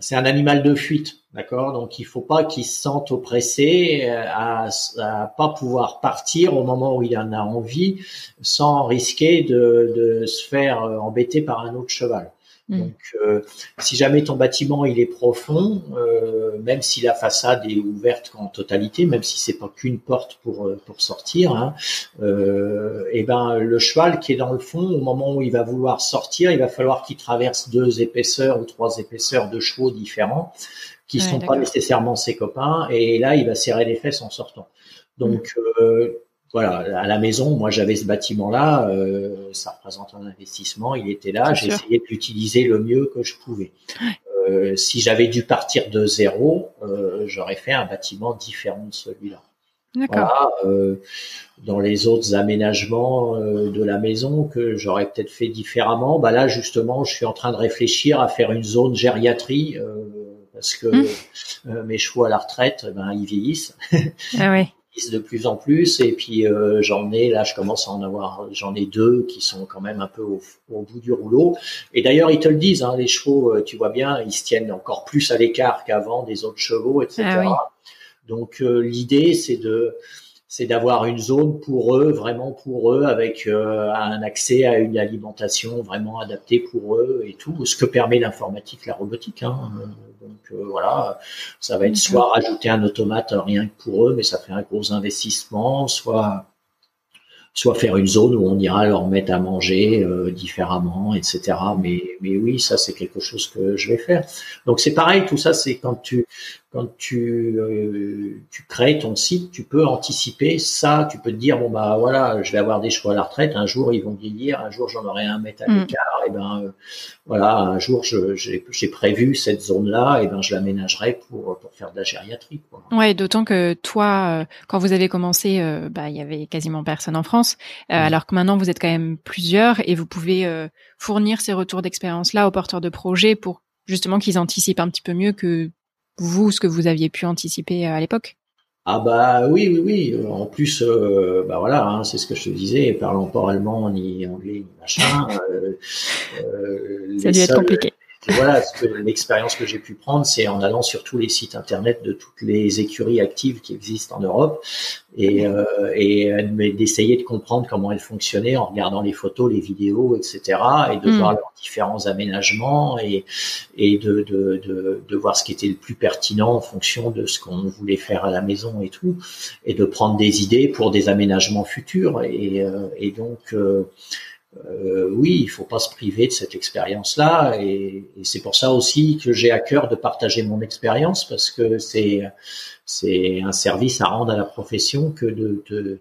c'est un animal de fuite. D'accord? Donc il faut pas qu'il se sente oppressé euh, à, à pas pouvoir partir au moment où il en a envie sans risquer de, se faire euh, embêter par un autre cheval. Mm. Donc, euh, si jamais ton bâtiment il est profond, euh, même si la façade est ouverte en totalité, même si c'est pas qu'une porte pour pour sortir, hein, euh, et ben le cheval qui est dans le fond, au moment où il va vouloir sortir, il va falloir qu'il traverse deux épaisseurs ou trois épaisseurs de chevaux différents qui sont pas nécessairement ses copains, et là, il va serrer les fesses en sortant. Donc, mm. Voilà, à la maison, moi, j'avais ce bâtiment-là, euh, ça représente un investissement, il était là, j'ai essayé de l'utiliser le mieux que je pouvais. Euh, si j'avais dû partir de zéro, euh, j'aurais fait un bâtiment différent de celui-là. Voilà, euh, dans les autres aménagements euh, de la maison que j'aurais peut-être fait différemment, bah là justement, je suis en train de réfléchir à faire une zone gériatrie euh, parce que mmh. euh, mes chevaux à la retraite, ben ils vieillissent. Ah ouais. De plus en plus et puis euh, j'en ai là, je commence à en avoir, j'en ai deux qui sont quand même un peu au, bout du rouleau. Et d'ailleurs ils te le disent, hein, les chevaux, euh, tu vois bien, ils se tiennent encore plus à l'écart qu'avant des autres chevaux, etc. Ah Donc l'idée c'est de c'est d'avoir une zone pour eux, vraiment pour eux, avec euh, un accès à une alimentation vraiment adaptée pour eux et tout, ce que permet l'informatique, la robotique. Hein. Donc euh, voilà, ça va être soit rajouter un automate rien que pour eux, mais ça fait un gros investissement, soit soit faire une zone où on ira leur mettre à manger euh, différemment, etc. Mais, mais oui, ça c'est quelque chose que je vais faire. Donc c'est pareil, tout ça c'est quand tu quand tu, euh, tu crées ton site, tu peux anticiper ça, tu peux te dire bon bah voilà, je vais avoir des choix à la retraite, un jour ils vont vieillir, un jour j'en aurai un mètre à mm. l'écart, et ben euh, voilà, un jour j'ai prévu cette zone-là, et ben je l'aménagerai pour pour faire de la gériatrie. Quoi. Ouais, d'autant que toi, euh, quand vous avez commencé, bah il y avait quasiment personne en France, mm. alors que maintenant vous êtes quand même plusieurs et vous pouvez fournir ces retours d'expérience là aux porteurs de projets pour justement qu'ils anticipent un petit peu mieux que vous, ce que vous aviez pu anticiper euh, à l'époque? Ah bah oui, oui, oui. En plus, euh, bah voilà, hein, c'est ce que je te disais, parlant pas allemand ni anglais ni machin. Euh, euh, Ça a dû être compliqué voilà, l'expérience que j'ai pu prendre, c'est en allant sur tous les sites internet de toutes les écuries actives qui existent en Europe et, euh, et d'essayer de comprendre comment elles fonctionnaient en regardant les photos, les vidéos, etc. et de hmm. voir leurs différents aménagements et, et de, de, de, de, voir ce qui était le plus pertinent en fonction de ce qu'on voulait faire à la maison et tout, et de prendre des idées pour des aménagements futurs. Et, euh, et donc, euh, euh, oui, il faut pas se priver de cette expérience-là, et, c'est pour ça aussi que j'ai à cœur de partager mon expérience parce que c'est c'est un service à rendre à la profession que de, de,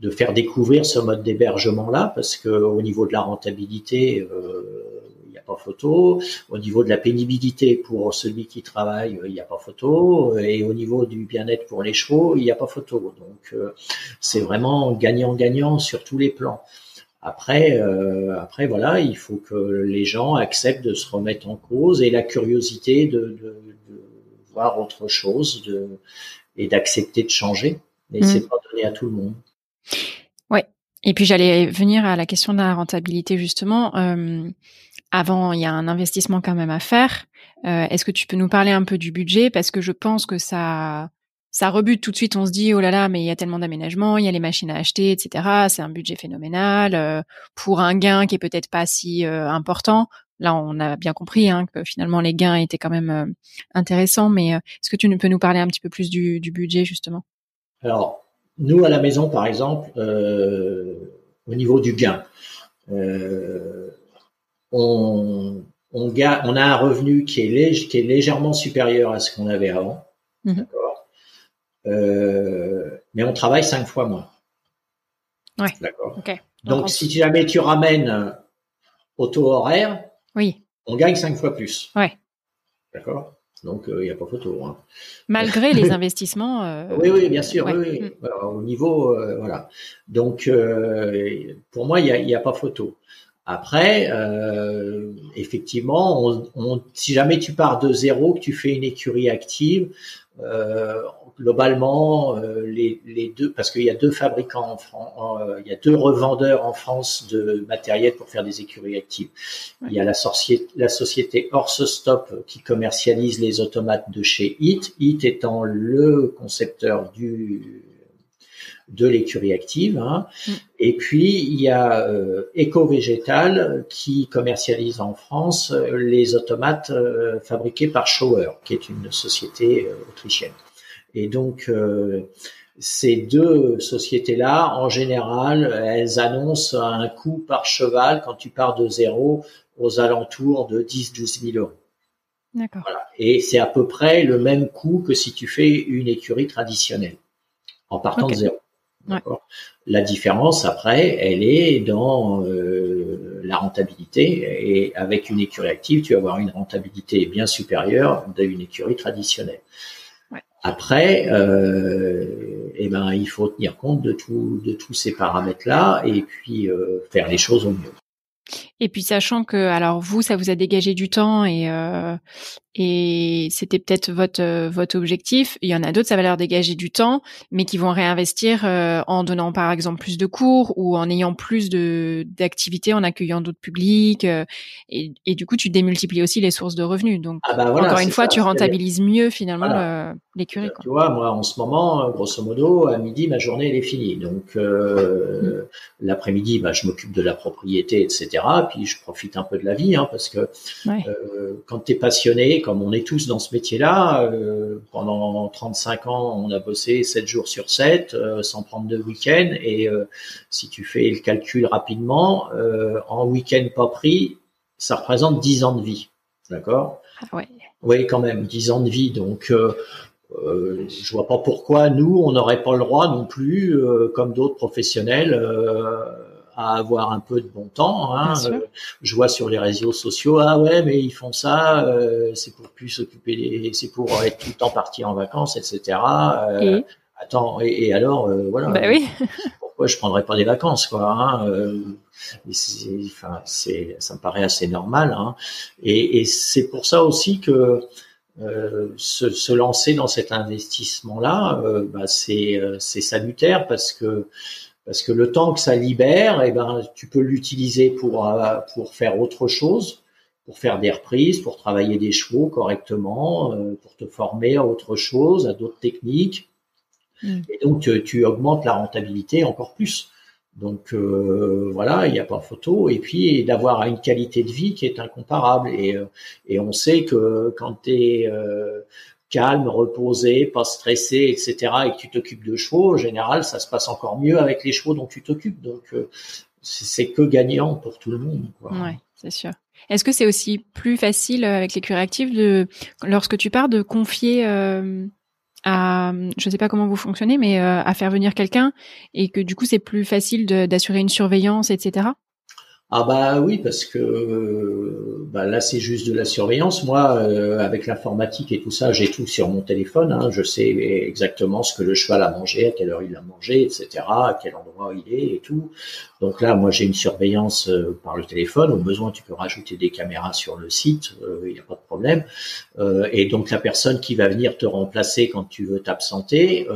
de faire découvrir ce mode d'hébergement-là, parce que au niveau de la rentabilité, euh, il n'y a pas photo. Au niveau de la pénibilité pour celui qui travaille, il n'y a pas photo. Et au niveau du bien-être pour les chevaux, il n'y a pas photo. Donc euh, c'est vraiment gagnant-gagnant sur tous les plans. Après, euh, après voilà, il faut que les gens acceptent de se remettre en cause et la curiosité de, de, de voir autre chose de, et d'accepter de changer. Mais mmh. c'est pas donné à tout le monde. Ouais. Et puis j'allais venir à la question de la rentabilité justement. Euh, avant, il y a un investissement quand même à faire. Euh, Est-ce que tu peux nous parler un peu du budget? Parce que je pense que ça ça rebute tout de suite. On se dit oh là là, mais il y a tellement d'aménagements, il y a les machines à acheter, etc. C'est un budget phénoménal euh, pour un gain qui est peut-être pas si euh, important. Là, on a bien compris hein, que finalement les gains étaient quand même euh, intéressants. Mais est-ce que tu peux nous parler un petit peu plus du, du budget justement? Alors, nous à la maison, par exemple, au niveau du gain, on, on, on a un revenu qui est, qui est légèrement supérieur à ce qu'on avait avant. Mmh euh, mais on travaille cinq fois moins. Ouais. D'accord. Donc, si jamais tu ramènes au taux horaire, oui. on gagne cinq fois plus. Ouais. D'accord. Donc, il euh, n'y a pas photo. Hein. Malgré les investissements. Euh... Oui, oui, bien sûr. Oui, oui. Mm. au niveau, euh, voilà. Donc, pour moi, il n'y a, a, pas photo. Après, effectivement, on, on, si jamais tu pars de zéro, que tu fais une écurie active, euh, globalement, euh, les, les, deux, parce qu'il y a deux fabricants en France, euh, il y a deux revendeurs en France de matériel pour faire des écuries actives. Il y a la, société, la société Stop qui commercialise les automates de chez HIT, HIT étant le concepteur du de l'écurie active. Hein. Mm. Et puis il y a euh, Eco Végétal qui commercialise en France les automates fabriqués par Schauer, qui est une société autrichienne. Et donc, euh, ces deux sociétés-là, en général, elles annoncent un coût par cheval quand tu pars de zéro aux alentours de 10-12 000 euros. D'accord. Et c'est à peu près le même coût que si tu fais une écurie traditionnelle en partant de zéro. La différence après, elle est dans euh, la rentabilité et avec une écurie active, tu vas avoir une rentabilité bien supérieure d'une écurie traditionnelle. Après, euh, eh ben, il faut tenir compte de, tout, de tous ces paramètres-là et puis euh, faire les choses au mieux. Et puis sachant que, alors vous, ça vous a dégagé du temps et, euh, et c'était peut-être votre euh, votre objectif. Il y en a d'autres, ça va leur dégager du temps, mais qui vont réinvestir euh, en donnant par exemple plus de cours ou en ayant plus de d'activités, en accueillant d'autres publics, euh, et, et, du coup tu démultiplies aussi les sources de revenus. Donc ah bah encore une fois, tu rentabilises mieux finalement l'écurie. Tu vois, moi en ce moment, grosso modo, à midi ma journée elle est finie, donc mmh. l'après-midi, bah, je m'occupe de la propriété, etc. Puis je profite un peu de la vie, hein, parce que quand tu es passionné comme on est tous dans ce métier-là, euh, pendant 35 ans, on a bossé 7 jours sur 7, euh, sans prendre de week-end. Et euh, si tu fais le calcul rapidement, en week-end pas pris, ça représente 10 ans de vie. D'accord? Ah ouais. Oui, quand même, 10 ans de vie. Donc, euh, je vois pas pourquoi nous, on n'aurait pas le droit non plus, comme d'autres professionnels, à avoir un peu de bon temps. Hein. Euh, je vois sur les réseaux sociaux, ah ouais, mais ils font ça, euh, c'est pour plus s'occuper, des, c'est pour être tout le temps parti en vacances, etc. Euh, et? attends, et, alors, voilà. Bah oui. pourquoi je prendrais pas des vacances, quoi hein, Enfin, c'est, ça me paraît assez normal. Hein. Et, et c'est pour ça aussi que euh, se, se, lancer dans cet investissement-là, euh, bah c'est, c'est salutaire parce que parce que le temps que ça libère, eh ben, tu peux l'utiliser pour, euh, pour faire autre chose, pour faire des reprises, pour travailler des chevaux correctement, euh, pour te former à autre chose, à d'autres techniques. Mm. Et donc, tu, augmentes la rentabilité encore plus. Donc euh, voilà, il n'y a pas photo. Et puis d'avoir une qualité de vie qui est incomparable. Et, et on sait que quand tu es calme, reposé, pas stressé, etc., et que tu t'occupes de chevaux, en général, ça se passe encore mieux avec les chevaux dont tu t'occupes. Donc, euh, c'est que gagnant pour tout le monde. Quoi. Ouais, c'est sûr. Est-ce que c'est aussi plus facile euh, avec les actifs de, lorsque tu pars, de confier euh, à, je ne sais pas comment vous fonctionnez, mais à faire venir quelqu'un et que du coup c'est plus facile d'assurer une surveillance, etc. Ah bah oui, parce que bah là c'est juste de la surveillance. Moi, euh, avec l'informatique et tout ça, j'ai tout sur mon téléphone. Hein. Je sais exactement ce que le cheval a mangé, à quelle heure il a mangé, etc., à quel endroit il est et tout. Donc là, moi j'ai une surveillance euh, par le téléphone. Au besoin, tu peux rajouter des caméras sur le site, euh, il n'y a pas de problème. et donc la personne qui va venir te remplacer quand tu veux t'absenter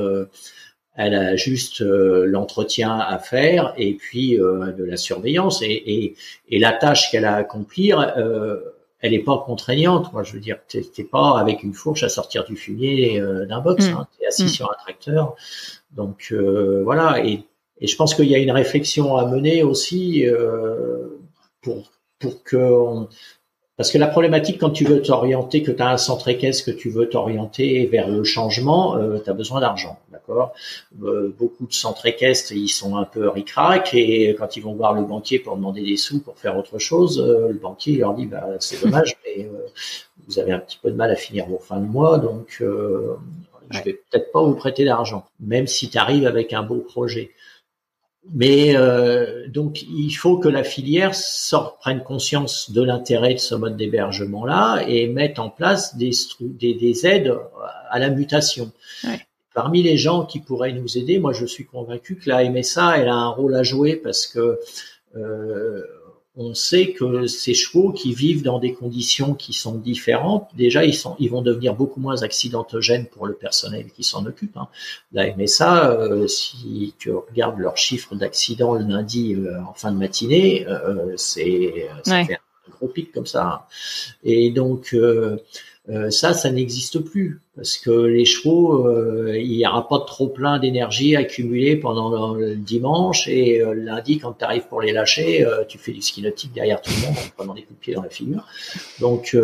elle a juste euh, l'entretien à faire et puis euh, de la surveillance et, et, et la tâche qu'elle a à accomplir, euh, elle n'est pas contraignante. Moi, je veux dire, t'es pas avec une fourche à sortir du fumier d'un box, mmh. hein, t'es assis mmh. sur un tracteur. Donc voilà. Et, et, je pense qu'il y a une réflexion à mener aussi pour pour que on, parce que la problématique, quand tu veux t'orienter, que tu as un centre équestre, que tu veux t'orienter vers le changement, euh, tu as besoin d'argent, d'accord euh, Beaucoup de centres équestres, ils sont un peu ric-rac, et quand ils vont voir le banquier pour demander des sous pour faire autre chose, euh, le banquier leur dit, bah, c'est dommage, mais vous avez un petit peu de mal à finir vos fins de mois, donc je vais peut-être pas vous prêter d'argent, même si tu arrives avec un beau projet. Mais euh, donc il faut que la filière sorte, prenne conscience de l'intérêt de ce mode d'hébergement-là et mette en place des, des, des aides à la mutation. Parmi les gens qui pourraient nous aider, moi je suis convaincu que la MSA elle a un rôle à jouer parce que euh, on sait que ces chevaux qui vivent dans des conditions qui sont différentes, déjà ils sont, ils vont devenir beaucoup moins accidentogènes pour le personnel qui s'en occupe. Hein. La MSA, euh, si tu regardes leurs chiffres d'accidents le lundi euh, en fin de matinée, euh, c'est un gros pic comme ça. Hein. Et donc euh, ça, ça n'existe plus parce que les chevaux, euh, il n'y aura pas de trop plein d'énergie accumulée pendant le dimanche et euh, lundi, quand tu arrives pour les lâcher, tu fais du ski nautique derrière tout le monde en prenant des coups de pied dans la figure. Donc,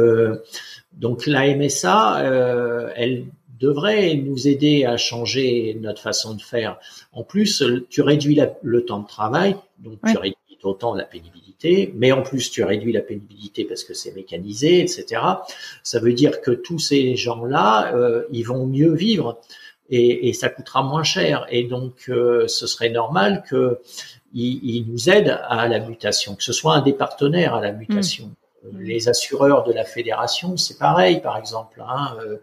donc la MSA, elle devrait nous aider à changer notre façon de faire. En plus, tu réduis le temps de travail, donc tu réduis autant la pénibilité, mais en plus tu réduis la pénibilité parce que c'est mécanisé, etc. Ça veut dire que tous ces gens-là, euh, ils vont mieux vivre et, et, ça coûtera moins cher. Et donc, euh, ce serait normal que ils, nous aident à la mutation, que ce soit un des partenaires à la mutation. Mmh. Euh, les assureurs de la fédération, c'est pareil, par exemple. Hein, euh,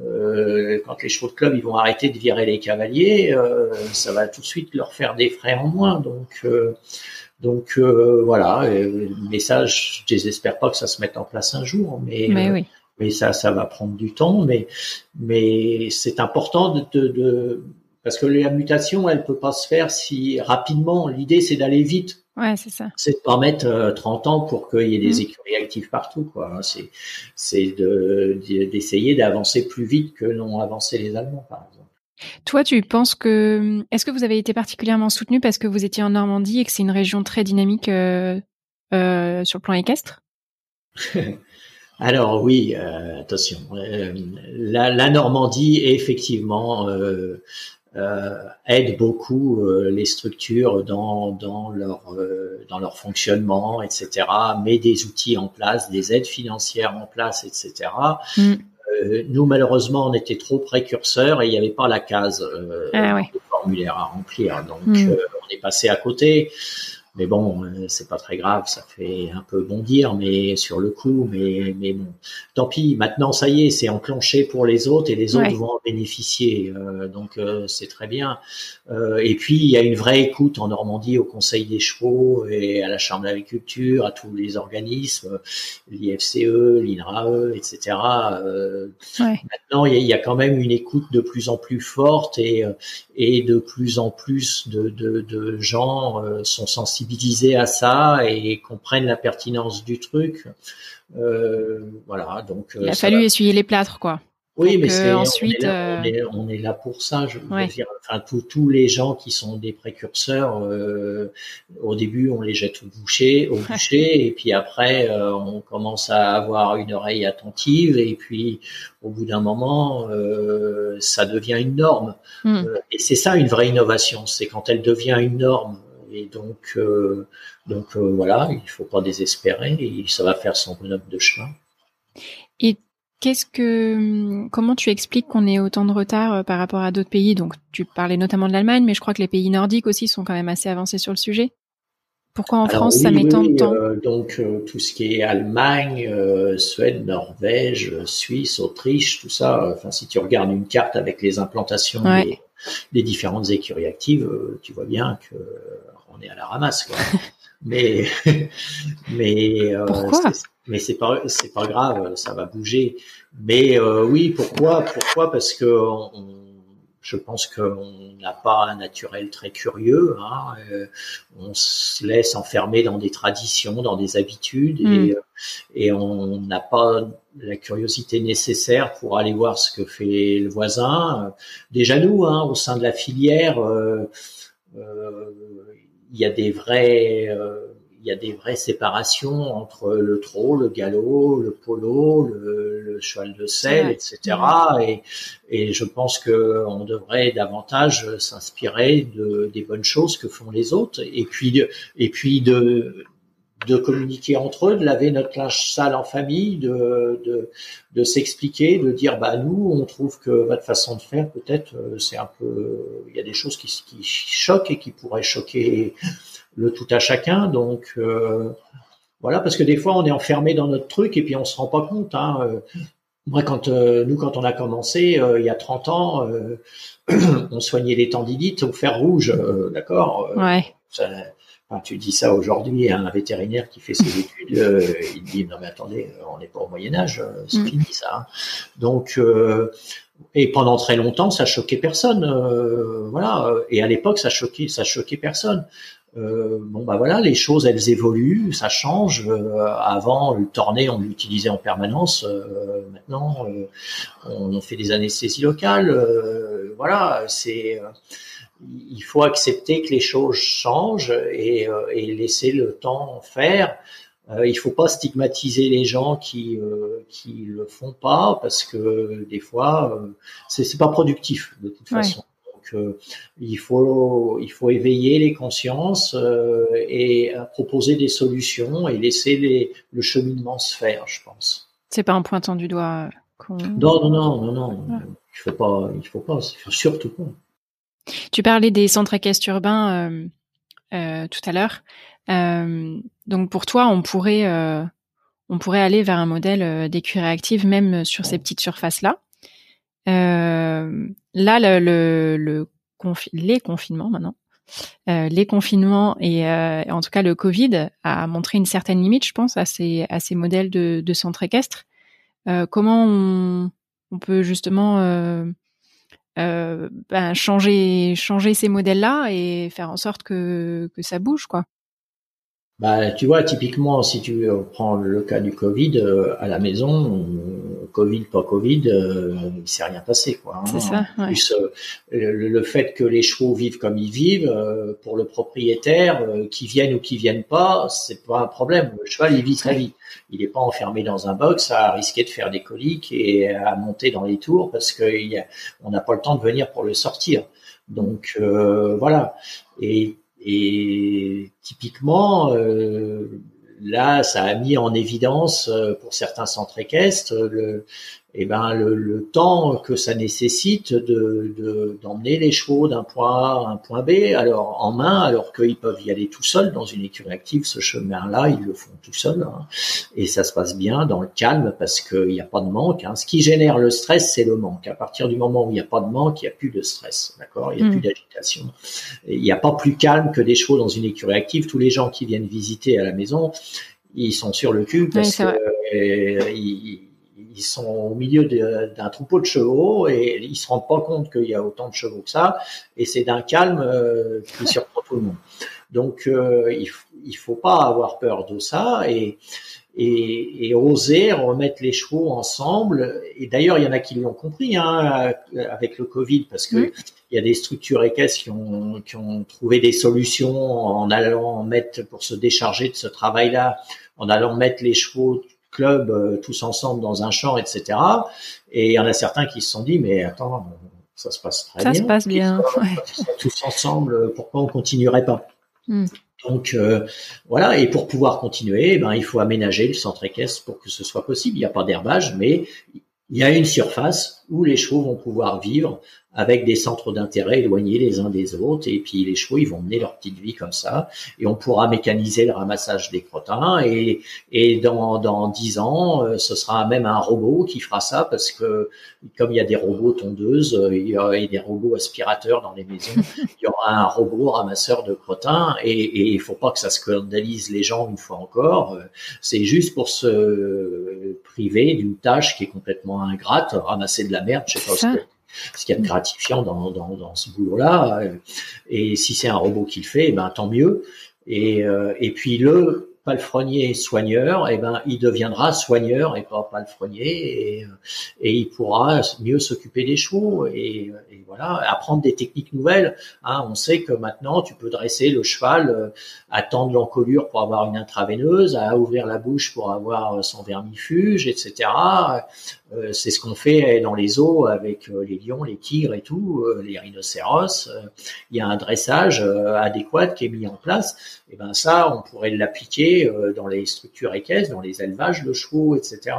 euh, quand les chevaux de club ils vont arrêter de virer les cavaliers, euh, ça va tout de suite leur faire des frais en moins. Donc, donc euh, voilà, mais ça, je désespère pas que ça se mette en place un jour, mais, mais, oui. mais ça, ça va prendre du temps, mais, mais c'est important de, de, de, parce que la mutation, elle peut pas se faire si rapidement. L'idée, c'est d'aller vite. Ouais, c'est ça. C'est de pas mettre euh, 30 ans pour qu'il y ait des mmh. écuries actives partout, quoi. C'est, c'est de, d'essayer d'avancer plus vite que n'ont avancé les Allemands, par exemple. Toi, tu penses que est-ce que vous avez été particulièrement soutenu parce que vous étiez en Normandie et que c'est une région très dynamique euh, euh, sur le plan équestre? Alors oui, euh, attention. La, la, Normandie effectivement aide beaucoup les structures dans, dans leur dans leur fonctionnement, etc. Met des outils en place, des aides financières en place, etc. Mm. Nous malheureusement, on était trop précurseurs et il n'y avait pas la case ah, ouais. formulaire à remplir, donc mm. on est passé à côté. Mais bon, euh, c'est pas très grave, ça fait un peu bondir, mais sur le coup, mais mais bon, tant pis. Maintenant, ça y est, c'est enclenché pour les autres et les autres vont en bénéficier. Euh, donc euh, c'est très bien. et puis il y a une vraie écoute en Normandie au Conseil des chevaux et à la Chambre d'agriculture, à tous les organismes, l'IFCE, l'INRAE, etc. Maintenant, il y, a, il y, a, quand même une écoute de plus en plus forte et et de plus en plus de de, de gens sont sensibles à ça et comprennent la pertinence du truc. Euh, voilà, donc. Il a fallu essuyer les plâtres, quoi. Oui, mais c'est ensuite on est, là, on, est, là, pour ça. Je veux dire, enfin tous les gens qui sont des précurseurs, euh, au début on les jette au boucher, au boucher, et puis après euh, on commence à avoir une oreille attentive, et puis au bout d'un moment euh, ça devient une norme. Hmm. et c'est ça une vraie innovation, c'est quand elle devient une norme et donc, euh, donc euh, voilà, il faut pas désespérer. Et ça va faire son bonhomme de chemin. Et qu'est-ce que, comment tu expliques qu'on ait autant de retard euh, par rapport à d'autres pays? Donc, tu parlais notamment de l'Allemagne, mais je crois que les pays nordiques aussi sont quand même assez avancés sur le sujet. Pourquoi en France ça met tant de temps? Donc tout ce qui est Allemagne, Suède, Norvège, Suisse, Autriche, tout ça. Enfin, si tu regardes une carte avec les implantations des, différentes écuries actives, tu vois bien que on est à la ramasse, quoi. mais, mais, euh, mais c'est pas, c'est pas grave, ça va bouger. Mais euh, oui, pourquoi Pourquoi? Parce que on, je pense qu'on n'a pas un naturel très curieux. Hein, euh, on se laisse enfermer dans des traditions, dans des habitudes, et, hmm. et on n'a pas la curiosité nécessaire pour aller voir ce que fait le voisin. Déjà nous, hein, au sein de la filière. Euh, euh, il y a des vrais euh, il y a des vraies séparations entre le trot, le galop, le polo, le, le cheval de selle, etc. Et, et, je pense que on devrait davantage s'inspirer de, des bonnes choses que font les autres, et puis et puis de de communiquer entre eux, de laver notre linge sale en famille, de, de, de s'expliquer, de dire bah nous on trouve que votre façon de faire peut-être euh, c'est un peu il y a des choses qui, qui choquent et qui pourraient choquer le tout à chacun donc euh, voilà parce que des fois on est enfermé dans notre truc et puis on se rend pas compte hein. Euh, moi quand nous quand on a commencé il y a 30 ans on soignait les tendinites au fer rouge d'accord ouais tu dis ça aujourd'hui à un vétérinaire qui fait ses études, euh, il dit non mais attendez, on n'est pas au Moyen Âge, euh, c'est mm. fini ça. Hein. Donc euh, et pendant très longtemps, ça choquait personne, voilà. Et à l'époque, ça choquait, ça choquait personne. bon bah voilà, les choses elles évoluent, ça change. avant, le torné, on l'utilisait en permanence. maintenant, on fait des anesthésies locales. voilà, c'est il faut accepter que les choses changent et, euh, et laisser le temps faire. Euh, il faut pas stigmatiser les gens qui euh, qui le font pas parce que des fois euh, c'est c'est pas productif de toute façon. Donc euh, il faut il faut éveiller les consciences et proposer des solutions et laisser les, le cheminement se faire, je pense. C'est pas un pointant du doigt. Non non non non non. Il faut pas il faut pas surtout pas. Tu parlais des centres équestres urbains euh, euh, tout à l'heure. Euh, donc pour toi, on pourrait, on pourrait aller vers un modèle d'écurie active même sur ces petites surfaces-là. là, le, le, les confinements maintenant, les confinements et en tout cas le Covid a montré une certaine limite, je pense, à ces, à ces modèles de, de centres équestres. comment on, on, peut justement ben, changer changer ces modèles-là et faire en sorte que que ça bouge, quoi. Bah, tu vois, typiquement, si tu prends le cas du Covid euh, à la maison, Covid, pas Covid, euh, il s'est rien passé, quoi. Hein. C'est ça. Ouais. Plus, euh, le, fait que les chevaux vivent comme ils vivent, euh, pour le propriétaire, qui viennent ou qui viennent pas, c'est pas un problème. Le cheval, il vit sa vie. Il n'est pas enfermé dans un box à risquer de faire des coliques et à monter dans les tours parce qu'on n'a pas le temps de venir pour le sortir. Donc voilà. Et et typiquement, euh, là, ça a mis en évidence euh, pour certains centres équestres le, eh ben le, le, temps que ça nécessite de d'emmener les chevaux d'un point A à un point B, alors en main, alors qu'ils peuvent y aller tout seuls dans une écurie active. Ce chemin-là, ils le font tout seuls, hein. et ça se passe bien dans le calme parce qu'il n'y a pas de manque. Hein. Ce qui génère le stress, c'est le manque. À partir du moment où il n'y a pas de manque, il n'y a plus de stress, d'accord? Il n'y a plus mm. d'agitation. Il n'y a pas plus calme que des chevaux dans une écurie active. Tous les gens qui viennent visiter à la maison, ils sont sur le cul parce que euh, ils, sont au milieu d'un troupeau de chevaux et ils se rendent pas compte qu'il y a autant de chevaux que ça et c'est d'un calme euh, qui surprend tout le monde. Donc euh, il, il faut pas avoir peur de ça et, et, et, oser remettre les chevaux ensemble. Et d'ailleurs, il y en a qui l'ont compris hein, avec le Covid, parce que il y a des structures équestres qui ont, qui ont trouvé des solutions en allant mettre pour se décharger de ce travail-là, en allant mettre les chevaux club euh, tous ensemble dans un champ, etc. Et il y en a certains qui se sont dit, mais attends, ça se passe très bien. Ça se passe bien. Tous ensemble, pourquoi on continuerait pas? Hmm. Donc euh, voilà, et pour pouvoir continuer, ben, il faut aménager le centre équestre pour que ce soit possible. Il n'y a pas d'herbage, mais il y a une surface où les chevaux vont pouvoir vivre avec des centres d'intérêt éloignés les uns des autres. Et puis les chevaux, ils vont mener leur petite vie comme ça. Et on pourra mécaniser le ramassage des crottins. Et, et dans, dans 10 ans, euh, ce sera même un robot qui fera ça parce que comme il y a des robots tondeuses, euh, il y a des robots aspirateurs dans les maisons, il y aura un robot ramasseur de crottins. Et il faut pas que ça scandalise les gens une fois encore. Euh, c'est juste pour se priver d'une tâche qui est complètement ingrate, ramasser de la merde, je sais pas ce qu'il y a de gratifiant dans, dans, dans ce boulot-là. Et si c'est un robot qui le fait, eh ben tant mieux. Et, euh, et puis le palefrenier soigneur, eh ben il deviendra soigneur et pas palefrenier et, et il pourra mieux s'occuper des chevaux et, et, voilà apprendre des techniques nouvelles. Hein, on sait que maintenant tu peux dresser le cheval, euh, attendre l'encolure pour avoir une intraveineuse, à ouvrir la bouche pour avoir son vermifuge, etc. Euh, c'est ce qu'on fait dans les zoos avec euh, les lions, les tigres et tout, euh, les rhinocéros. Il y a un dressage adéquat qui est mis en place. Et ben ça, on pourrait l'appliquer dans les structures équestres, dans les élevages de chevaux, etc.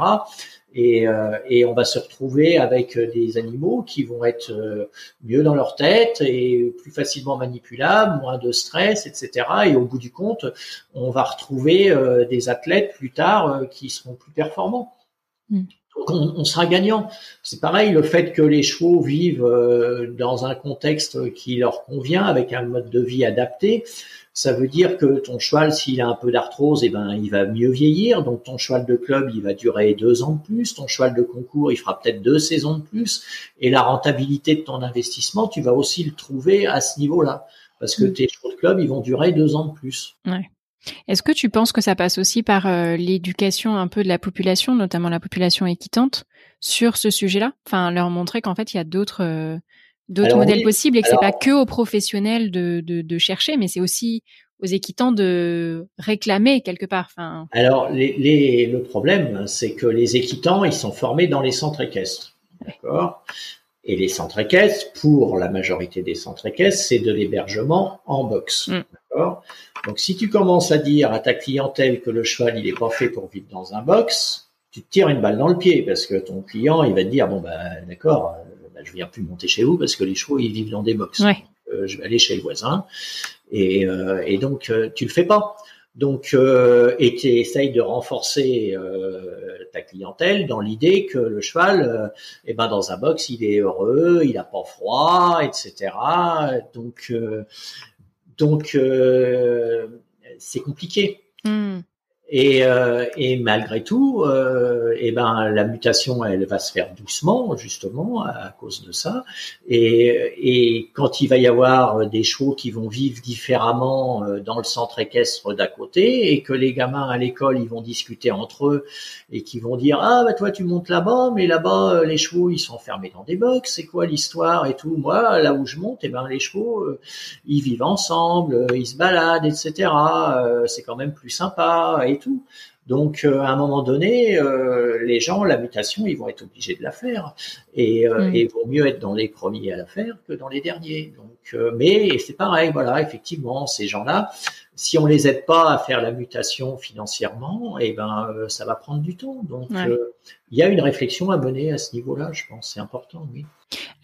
Et, et, on va se retrouver avec des animaux qui vont être mieux dans leur tête et plus facilement manipulables, moins de stress, etc. Et au bout du compte, on va retrouver des athlètes plus tard qui seront plus performants. Mm. Donc on, sera gagnant. C'est pareil, le fait que les chevaux vivent euh, dans un contexte qui leur convient, avec un mode de vie adapté, ça veut dire que ton cheval, s'il a un peu d'arthrose, eh ben, il va mieux vieillir. Donc ton cheval de club, il va durer deux ans de plus. Ton cheval de concours, il fera peut-être deux saisons de plus. Et la rentabilité de ton investissement, tu vas aussi le trouver à ce niveau-là, parce que mm. tes chevaux de club, ils vont durer deux ans de plus. Ouais. Est-ce que tu penses que ça passe aussi par euh, l'éducation un peu de la population, notamment la population équitante, sur ce sujet-là? Enfin, leur montrer qu'en fait, il y a d'autres euh, d'autres modèles possibles et que c'est pas que aux professionnels de, de, de chercher, mais c'est aussi aux équitants de réclamer quelque part. Enfin... Alors, les, les, le problème, c'est que les équitants, ils sont formés dans les centres équestres. D'accord? Et les centres équestres, pour la majorité des centres équestres, c'est de l'hébergement en boxe. Mm. D'accord Donc, si tu commences à dire à ta clientèle que le cheval, il est pas fait pour vivre dans un box, tu te tires une balle dans le pied parce que ton client, il va te dire, bon, bah, d'accord, euh, bah, je viens plus monter chez vous parce que les chevaux, ils vivent dans des box. Euh, je vais aller chez le voisin. Et, euh, et donc, euh, tu le fais pas. Donc, et tu essayes de renforcer ta clientèle dans l'idée que le cheval, eh ben dans un box, il est heureux, il a pas froid, etc. Donc, donc c'est compliqué. Hmm. Et, euh, et malgré tout, euh, et ben la mutation, elle va se faire doucement, justement, à cause de ça. Et, et quand il va y avoir des chevaux qui vont vivre différemment euh, dans le centre équestre d'à côté, et que les gamins à l'école, ils vont discuter entre eux et qui vont dire ah bah toi tu montes là-bas, mais là-bas euh, les chevaux ils sont enfermés dans des box, c'est quoi l'histoire et tout? Moi là où je monte, et ben les chevaux ils vivent ensemble, ils se baladent, etc. c'est quand même plus sympa tout. Donc, euh, à un moment donné, euh, les gens, la mutation, ils vont être obligés de la faire, et, euh, mm. vaut mieux être dans les premiers à la faire que dans les derniers. Donc, mais c'est pareil, voilà, effectivement, ces gens-là, si on les aide pas à faire la mutation financièrement, et eh ben, ça va prendre du temps. Donc, il y a une réflexion à mener à ce niveau-là, je pense, c'est important.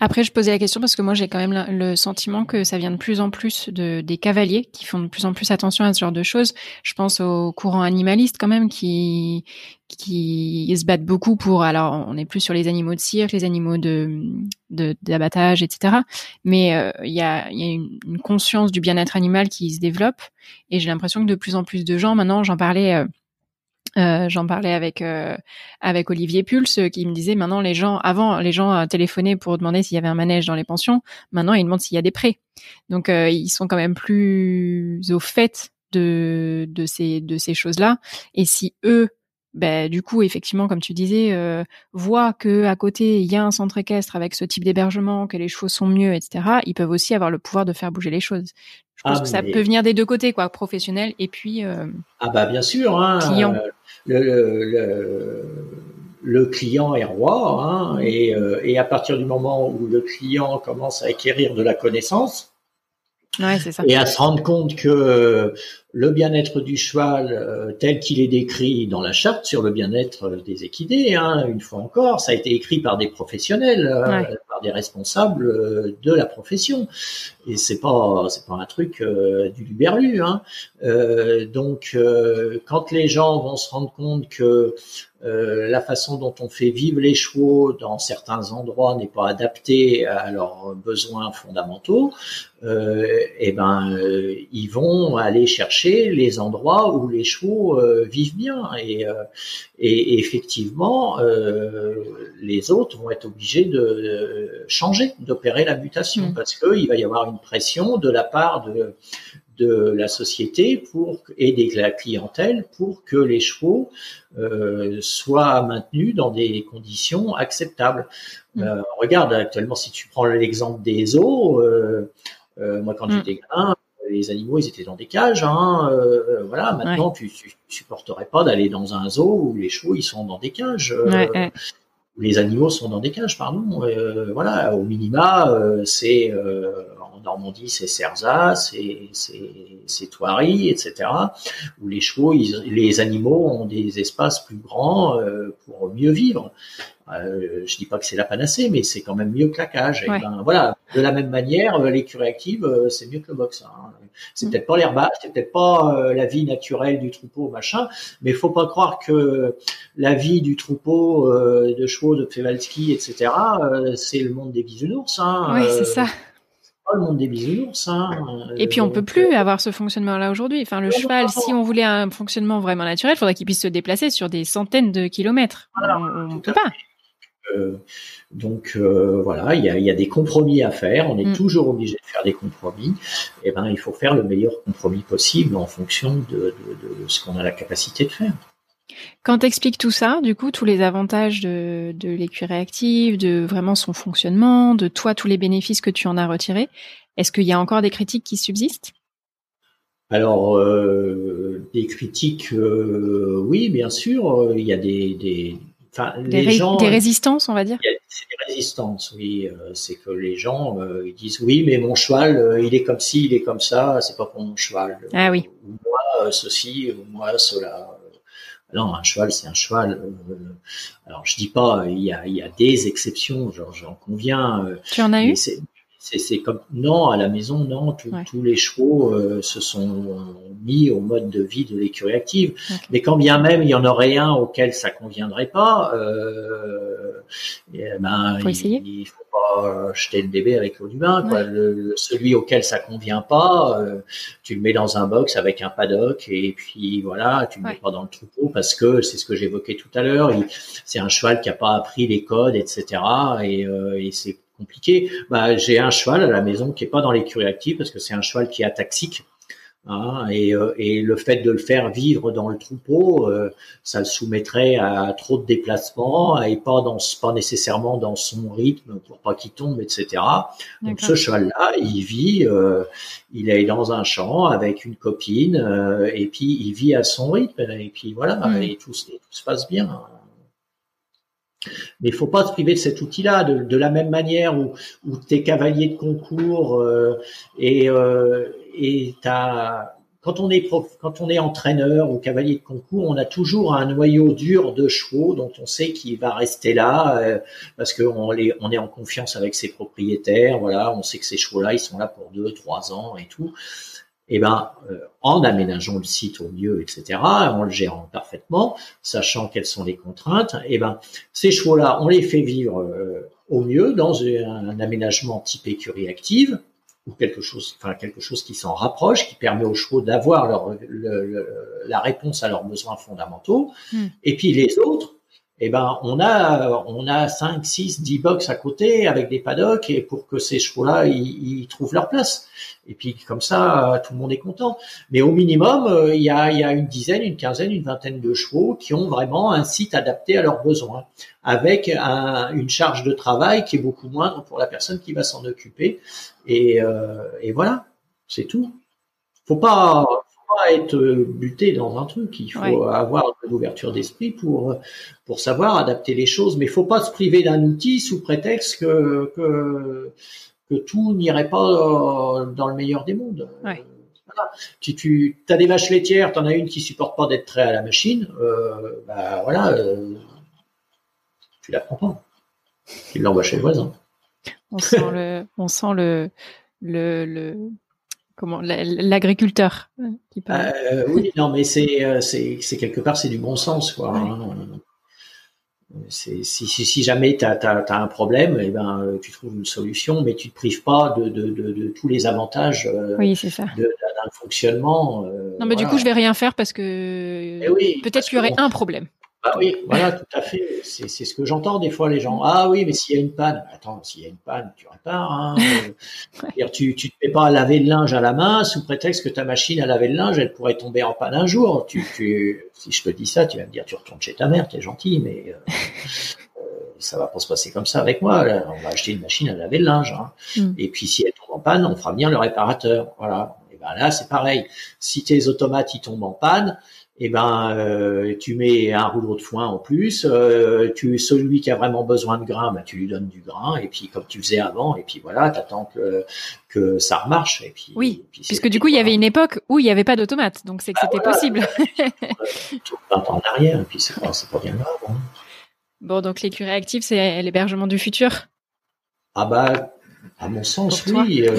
Après, je posais la question parce que moi, j'ai quand même le sentiment que ça vient de plus en plus de, des cavaliers qui font de plus en plus attention à ce genre de choses. Je pense aux courants animalistes quand même qui qui se battent beaucoup pour. Alors, on est plus sur les animaux de cirque, les animaux de d'abattage, etc. Mais euh, il y a, une, conscience du bien-être animal qui se développe et j'ai l'impression que de plus en plus de gens maintenant, j'en parlais. Euh, euh, j'en parlais avec euh, avec Olivier Pulse qui me disait maintenant les gens avant les gens téléphonaient pour demander s'il y avait un manège dans les pensions. Maintenant ils demandent s'il y a des prêts. Donc euh, ils sont quand même plus au fait de de ces de ces choses là et si eux ben, du coup, effectivement, comme tu disais, euh, voient que à côté il y a un centre équestre avec ce type d'hébergement, que les chevaux sont mieux, etc. Ils peuvent aussi avoir le pouvoir de faire bouger les choses. Je pense ah, que ça peut venir des deux côtés, quoi, professionnel et puis. ah bah bien sûr, hein, client le, le, client est roi, hein, et, euh, et, à partir du moment où le client commence à acquérir de la connaissance, et à se rendre compte que le bien-être du cheval euh, tel qu'il est décrit dans la charte sur le bien-être des équidés, hein, une fois encore, ça a été écrit par des professionnels, euh, des responsables euh, de la profession, et c'est pas c'est pas un truc du luberlu. Hein. donc, quand les gens vont se rendre compte que la façon dont on fait vivre les chevaux dans certains endroits n'est pas adaptée à leurs besoins fondamentaux, euh, et ben ils vont aller chercher les endroits où les chevaux euh, vivent bien. Et, euh, effectivement, euh, les autres vont être obligés de changer, d'opérer la mutation, mm. parce qu'il va y avoir une pression de la part de, de la société pour et de la clientèle pour que les chevaux soient maintenus dans des conditions acceptables. Mm. regarde actuellement si tu prends l'exemple des eaux, moi quand mm. j'étais gamin, les animaux, ils étaient dans des cages. Hein, euh, voilà, maintenant, tu, tu, supporterais pas d'aller dans un zoo où les chevaux, ils sont dans des cages. Euh, les animaux sont dans des cages, pardon. Euh, voilà, au minima, c'est en Normandie, c'est Cerza, c'est c'est Thoiry, etc. Où les chevaux, les animaux ont des espaces plus grands pour mieux vivre. Euh, je dis pas que c'est la panacée, mais c'est quand même mieux que la cage. Ben, voilà, de la même manière, euh, l'écurie active, euh, c'est mieux que le box. Hein. C'est mm. peut-être pas l'herbage, c'est peut-être pas euh, la vie naturelle du troupeau, machin, mais faut pas croire que la vie du troupeau de chevaux de Przewalski, etc., c'est le monde des bisounours. Hein. Oui, c'est ça pas le monde des bisounours. Hein. Et puis on peut plus avoir ce fonctionnement-là aujourd'hui. Enfin, le cheval, si on voulait un fonctionnement vraiment naturel, il faudrait qu'il puisse se déplacer sur des centaines de kilomètres. on, ne peut pas. Euh, donc euh, voilà, il y a, des compromis à faire. On est mm. toujours obligé de faire des compromis. Et eh ben, il faut faire le meilleur compromis possible en fonction de, ce qu'on a la capacité de faire. Quand tu expliques tout ça, du coup, tous les avantages de, de l'écurie active, de vraiment son fonctionnement, de toi, tous les bénéfices que tu en as retirés, est-ce qu'il y a encore des critiques qui subsistent? Alors, euh, des critiques, oui, bien sûr. Il y a des, des, gens, des résistances, on va dire. C'est des résistances, oui. Euh, c'est que les gens euh, ils disent oui, mais mon cheval, euh, il est comme ci, il est comme ça. C'est pas pour mon cheval. Ah oui. Ou moi ceci, ou moi cela. Non, un cheval, c'est un cheval. alors, je dis pas, il y a, il y a des exceptions, j'en conviens. Tu en as eu? C'est comme non à la maison non tous les chevaux euh, se sont mis au mode de vie de l'écurie active mais quand bien même il y en aurait un auquel ça conviendrait pas euh, et, ben, il, il, faut pas jeter le bébé avec l'eau du bain. Quoi. Le, celui auquel ça convient pas, tu le mets dans un box avec un paddock et puis voilà, tu le mets pas dans le troupeau parce que c'est ce que j'évoquais tout à l'heure. C'est un cheval qui a pas appris les codes, etc. Et, et c'est compliqué. Bah, j'ai un cheval à la maison qui est pas dans l'écurie active parce que c'est un cheval qui est ataxique. Hein, et, euh, et, le fait de le faire vivre dans le troupeau, euh, ça le soumettrait à trop de déplacements et pas dans pas nécessairement dans son rythme pour pas qu'il tombe, etc. Donc ce cheval-là, il vit, euh, il est dans un champ avec une copine et puis il vit à son rythme et puis voilà mmh. et tout, tout se passe bien. Mais il faut pas se priver de cet outil-là, de, la même manière où, où tes cavaliers de concours euh, et, euh, et quand on est quand on est entraîneur ou cavalier de concours, on a toujours un noyau dur de chevaux dont on sait qu'il va rester là euh, parce qu'on on est en confiance avec ses propriétaires. Voilà, on sait que ces chevaux-là, ils sont là pour deux, trois ans et tout eh ben, euh, en aménageant le site au mieux, etc., en le gérant parfaitement, sachant quelles sont les contraintes, eh ben, ces chevaux-là, on les fait vivre euh, au mieux dans un, aménagement type écurie active ou quelque chose, enfin quelque chose qui s'en rapproche, qui permet aux chevaux d'avoir leur, la réponse à leurs besoins fondamentaux. Hmm. Et puis les autres, eh ben, on a, on a 5, 6, 10 box à côté avec des paddocks et pour que ces chevaux-là, ils, trouvent leur place. Et puis, comme ça, tout le monde est content. Mais au minimum, euh, il y a, il y a une dizaine, une quinzaine, une vingtaine de chevaux qui ont vraiment un site adapté à leurs besoins avec une charge de travail qui est beaucoup moindre pour la personne qui va s'en occuper. Et, euh, et voilà, c'est tout. Faut pas, être buté dans un truc. Il faut avoir l'ouverture d'esprit pour pour savoir adapter les choses. Mais il faut pas se priver d'un outil sous prétexte que que, que tout n'irait pas dans le meilleur des mondes. Ouais. Si tu as des vaches laitières, tu en as une qui supporte pas d'être très à la machine, euh, bah voilà, euh, tu la prends pas. Tu l'envoies chez le voisin. On sent le, on sent le, le, le comment l'agriculteur euh, qui parle. Euh, oui, non, mais c'est euh, c'est quelque part c'est du bon sens quoi. Hein. Si, si, si, jamais tu as, as, un problème, eh ben, tu trouves une solution, mais tu te prives pas de, de, de, de tous les avantages oui, ça. d'un fonctionnement. non, mais du coup, je vais rien faire parce que eh oui, peut-être qu'il y aurait un problème. Ah oui, voilà, tout à fait. C'est ce que j'entends des fois les gens. Ah oui, mais s'il y a une panne, attends, s'il y a une panne, tu répares. Hein. tu, tu te fais pas à laver le linge à la main sous prétexte que ta machine à laver le linge, elle pourrait tomber en panne un jour. Tu, tu, si je te dis ça, tu vas me dire, tu retournes chez ta mère, t'es gentil, mais euh, euh, ça va pas se passer comme ça avec moi. on va acheter une machine à laver le linge. Hein. Mm. Et puis si elle tombe en panne, on fera venir le réparateur. Voilà. Et ben là, c'est pareil. Si tes automates ils tombent en panne, eh ben euh, tu mets un rouleau de foin en plus. Euh, tu celui qui a vraiment besoin de grain, ben, tu lui donnes du grain et puis comme tu faisais avant et puis voilà, t'attends que que ça remarche et puis. Oui, puisque du coup il y avait une époque où il n'y avait pas d'automate, donc c'est que ah, c'était possible. Tout 20 ans en arrière et puis c'est pas pas bien grave. Hein. Bon donc l'écurie active c'est l'hébergement du futur? Ah bah à mon sens oui. Euh,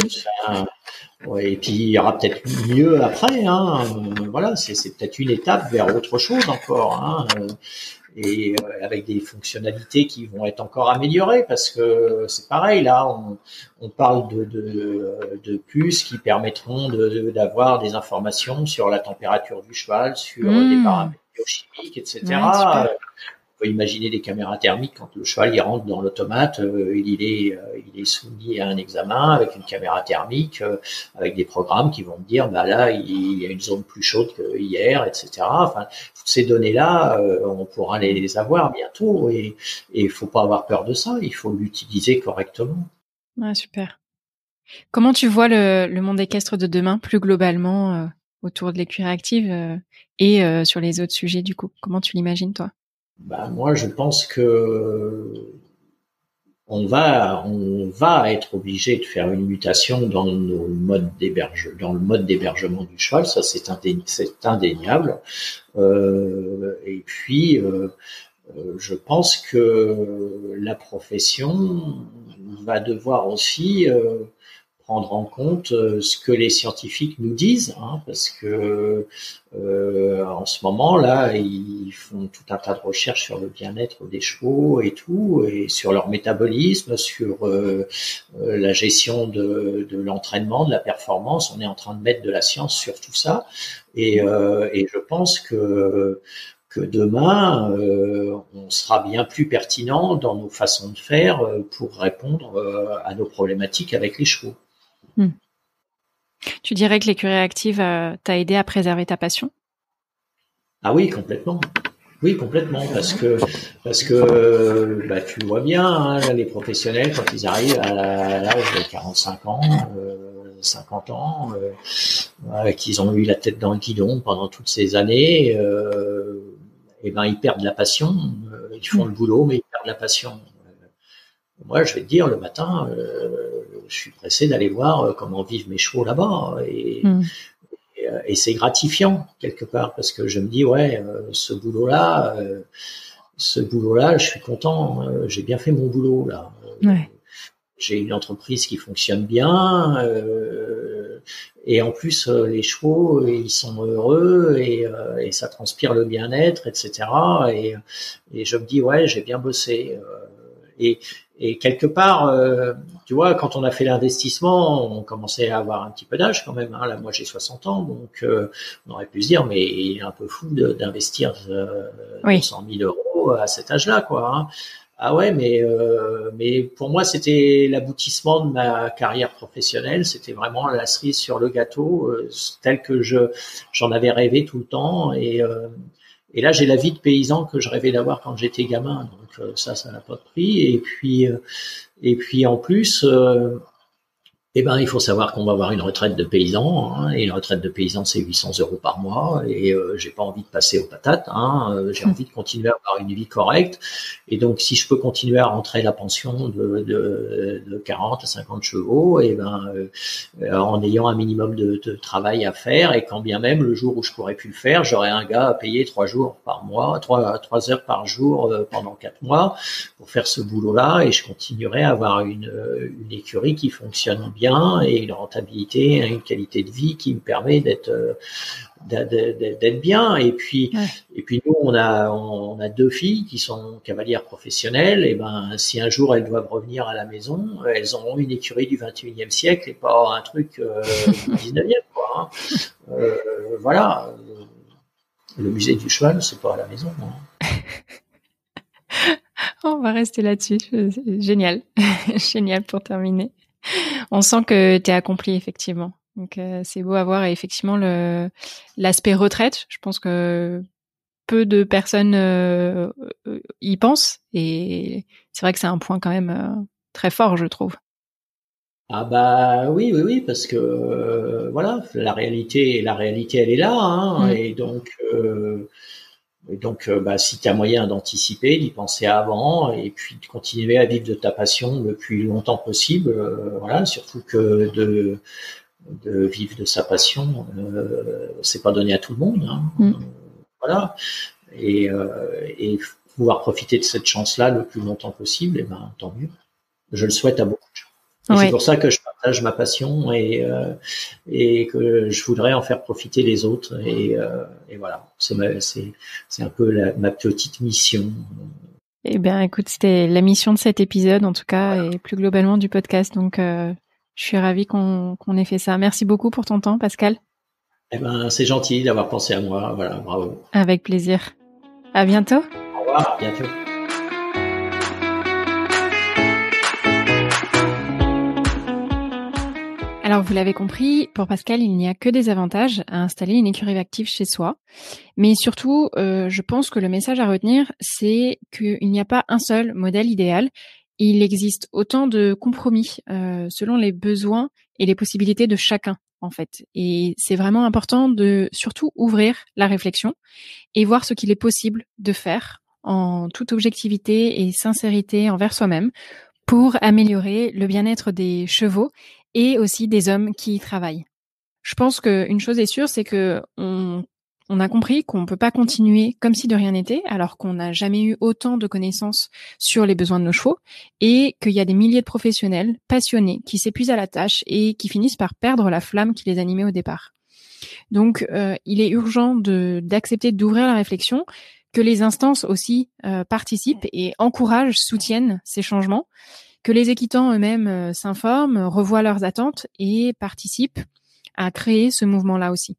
Ouais, et puis il y aura peut-être mieux après. Hein. Voilà, c'est peut-être une étape vers autre chose encore. Hein. Et euh, avec des fonctionnalités qui vont être encore améliorées parce que c'est pareil là, on, on parle de, de, de, puces qui permettront d'avoir des informations sur la température du cheval, sur des mmh. paramètres biochimiques, etc peut imaginer des caméras thermiques quand le cheval rentre dans l'automate, euh, il est euh, il est soumis à un examen avec une caméra thermique, euh, avec des programmes qui vont me dire bah là il y a une zone plus chaude que hier, etc. Enfin toutes ces données là, on pourra les avoir bientôt et il faut pas avoir peur de ça, il faut l'utiliser correctement. Ouais, super. Comment tu vois le, le monde équestre de demain plus globalement autour de l'écurie active et sur les autres sujets du coup? Comment tu l'imagines toi? Bah, moi, je pense que on va, on va être obligé de faire une mutation dans nos modes d'héberge, dans le mode d'hébergement du cheval. Ça, c'est indéniable. Euh, et puis, euh, euh, je pense que la profession va devoir aussi prendre en compte euh, ce que les scientifiques nous disent, hein, parce que euh, en ce moment là, ils font tout un tas de recherches sur le bien-être des chevaux et tout, et sur leur métabolisme, sur euh, la gestion de, l'entraînement, de la performance. On est en train de mettre de la science sur tout ça, et, je pense que que demain, on sera bien plus pertinent dans nos façons de faire pour répondre à nos problématiques avec les chevaux. Hmm. Tu dirais que l'écurie active t'a aidé à préserver ta passion? Ah oui, complètement. Oui, complètement, parce que parce que bah, tu vois bien, hein, les professionnels quand ils arrivent à l'âge de 45 ans, 50 ans, euh, qu'ils ont eu la tête dans le guidon pendant toutes ces années, euh, eh ben ils perdent la passion. Euh, ils font le boulot, mais ils perdent la passion. Euh, moi, je vais te dire, le matin, euh, je suis pressé d'aller voir comment vivent mes chevaux là-bas, et, mm. et, c'est gratifiant quelque part parce que je me dis, ouais, ce boulot-là, ce boulot-là, je suis content. j'ai bien fait mon boulot là. J'ai une entreprise qui fonctionne bien. Euh, et en plus, euh, les chevaux, ils sont heureux et, euh, et ça transpire le bien-être, etc. Et, et, je me dis, ouais, j'ai bien bossé. Et, et quelque part, tu vois, quand on a fait l'investissement, on commençait à avoir un petit peu d'âge quand même. Hein. Là, moi, j'ai 60 ans, donc on aurait pu se dire, mais il est un peu fou d'investir euh, oui. 100 000 euros à cet âge-là, quoi. Hein. Ah ouais, mais euh, mais pour moi c'était l'aboutissement de ma carrière professionnelle. C'était vraiment la cerise sur le gâteau, euh, tel que je j'en avais rêvé tout le temps. Et euh, et là j'ai la vie de paysan que je rêvais d'avoir quand j'étais gamin. Donc euh, ça, ça n'a pas de prix. Et puis et puis en plus eh ben, il faut savoir qu'on va avoir une retraite de paysan, hein, et une retraite de paysan, c'est 800 euros par mois, et euh, j'ai pas envie de passer aux patates, hein, euh, j'ai envie de continuer à avoir une vie correcte, et donc si je peux continuer à rentrer la pension de, de, de 40 à 50 chevaux, et eh ben, euh, en ayant un minimum de, de, travail à faire, et quand bien même le jour où je pourrais plus le faire, j'aurais un gars à payer trois jours par mois, trois, trois heures par jour pendant quatre mois pour faire ce boulot-là, et je continuerai à avoir une, une écurie qui fonctionne bien et une rentabilité, une qualité de vie qui me permet d'être euh, d'être bien et puis et puis nous on a on a deux filles qui sont cavalières professionnelles et ben si un jour elles doivent revenir à la maison elles auront une écurie du 21e siècle et pas un truc euh, du 19e quoi hein. euh, voilà le musée du cheval c'est pas à la maison hein. On va rester là-dessus. Génial. Génial pour terminer. On sent que tu es accompli effectivement. Donc euh, c'est beau à voir et effectivement le l'aspect retraite, je pense que peu de personnes euh, y pensent et c'est vrai que c'est un point quand même euh, très fort, je trouve. Ah bah oui oui oui parce que voilà la réalité la réalité elle est là hein, mmh. et donc et donc, euh, bah, si tu as moyen d'anticiper, d'y penser avant, et puis de continuer à vivre de ta passion le plus longtemps possible, euh, voilà, surtout que de, de vivre de sa passion, euh, c'est pas donné à tout le monde, hein. mm. voilà, et, euh, et pouvoir profiter de cette chance-là le plus longtemps possible, et ben tant mieux. Je le souhaite à beaucoup de gens. C'est pour ça que je partage ma passion et, euh, et que je voudrais en faire profiter les autres. Et, euh, et voilà, c'est un peu la, ma petite mission. Eh bien, écoute, c'était la mission de cet épisode, en tout cas, et plus globalement du podcast. Donc, euh, je suis ravie qu'on qu'on ait fait ça. Merci beaucoup pour ton temps, Pascal. Eh ben, c'est gentil d'avoir pensé à moi. Voilà, bravo. Avec plaisir. À bientôt. Au revoir, à bientôt. Alors vous l'avez compris, pour Pascal, il n'y a que des avantages à installer une écurie active chez soi. Mais surtout, euh, je pense que le message à retenir, c'est qu'il n'y a pas un seul modèle idéal. Il existe autant de compromis euh, selon les besoins et les possibilités de chacun, en fait. Et c'est vraiment important de surtout ouvrir la réflexion et voir ce qu'il est possible de faire en toute objectivité et sincérité envers soi-même pour améliorer le bien-être des chevaux et aussi des hommes qui y travaillent. Je pense qu'une chose est sûre, c'est que on, a compris qu'on ne peut pas continuer comme si de rien n'était, alors qu'on n'a jamais eu autant de connaissances sur les besoins de nos chevaux, et qu'il y a des milliers de professionnels passionnés qui s'épuisent à la tâche et qui finissent par perdre la flamme qui les animait au départ. Donc, euh, il est urgent d'accepter d'ouvrir la réflexion, que les instances aussi euh, participent et encouragent, soutiennent ces changements, que les équitants eux-mêmes euh, s'informent, revoient leurs attentes et participent à créer ce mouvement-là aussi.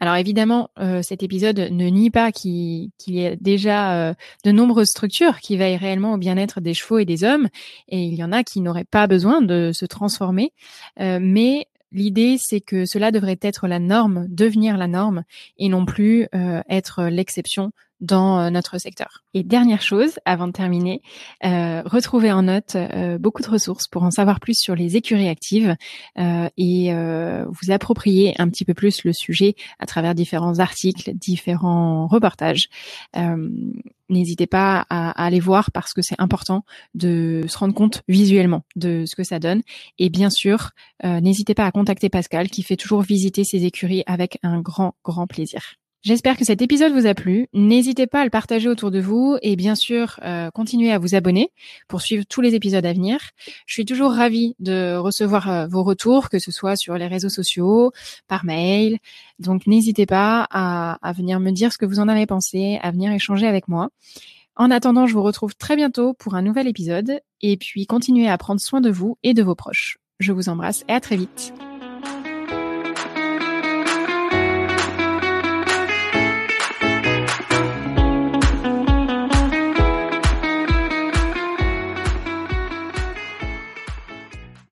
Alors évidemment, euh, cet épisode ne nie pas qu'il y a déjà euh, de nombreuses structures qui veillent réellement au bien-être des chevaux et des hommes, et il y en a qui n'auraient pas besoin de se transformer, mais l'idée c'est que cela devrait être la norme, devenir la norme, et non plus être l'exception dans euh, notre secteur. Et dernière chose, avant de terminer, euh, retrouvez en note euh, beaucoup de ressources pour en savoir plus sur les écuries actives euh, et euh, vous approprier un petit peu plus le sujet à travers différents articles, différents reportages. N'hésitez pas à, à, aller voir parce que c'est important de se rendre compte visuellement de ce que ça donne. Et bien sûr, n'hésitez pas à contacter Pascal qui fait toujours visiter ses écuries avec un grand, grand plaisir. J'espère que cet épisode vous a plu. N'hésitez pas à le partager autour de vous et bien sûr, euh, continuez à vous abonner pour suivre tous les épisodes à venir. Je suis toujours ravie de recevoir euh, vos retours, que ce soit sur les réseaux sociaux, par mail. Donc n'hésitez pas à, à venir me dire ce que vous en avez pensé, à venir échanger avec moi. En attendant, je vous retrouve très bientôt pour un nouvel épisode et puis continuez à prendre soin de vous et de vos proches. Je vous embrasse et à très vite.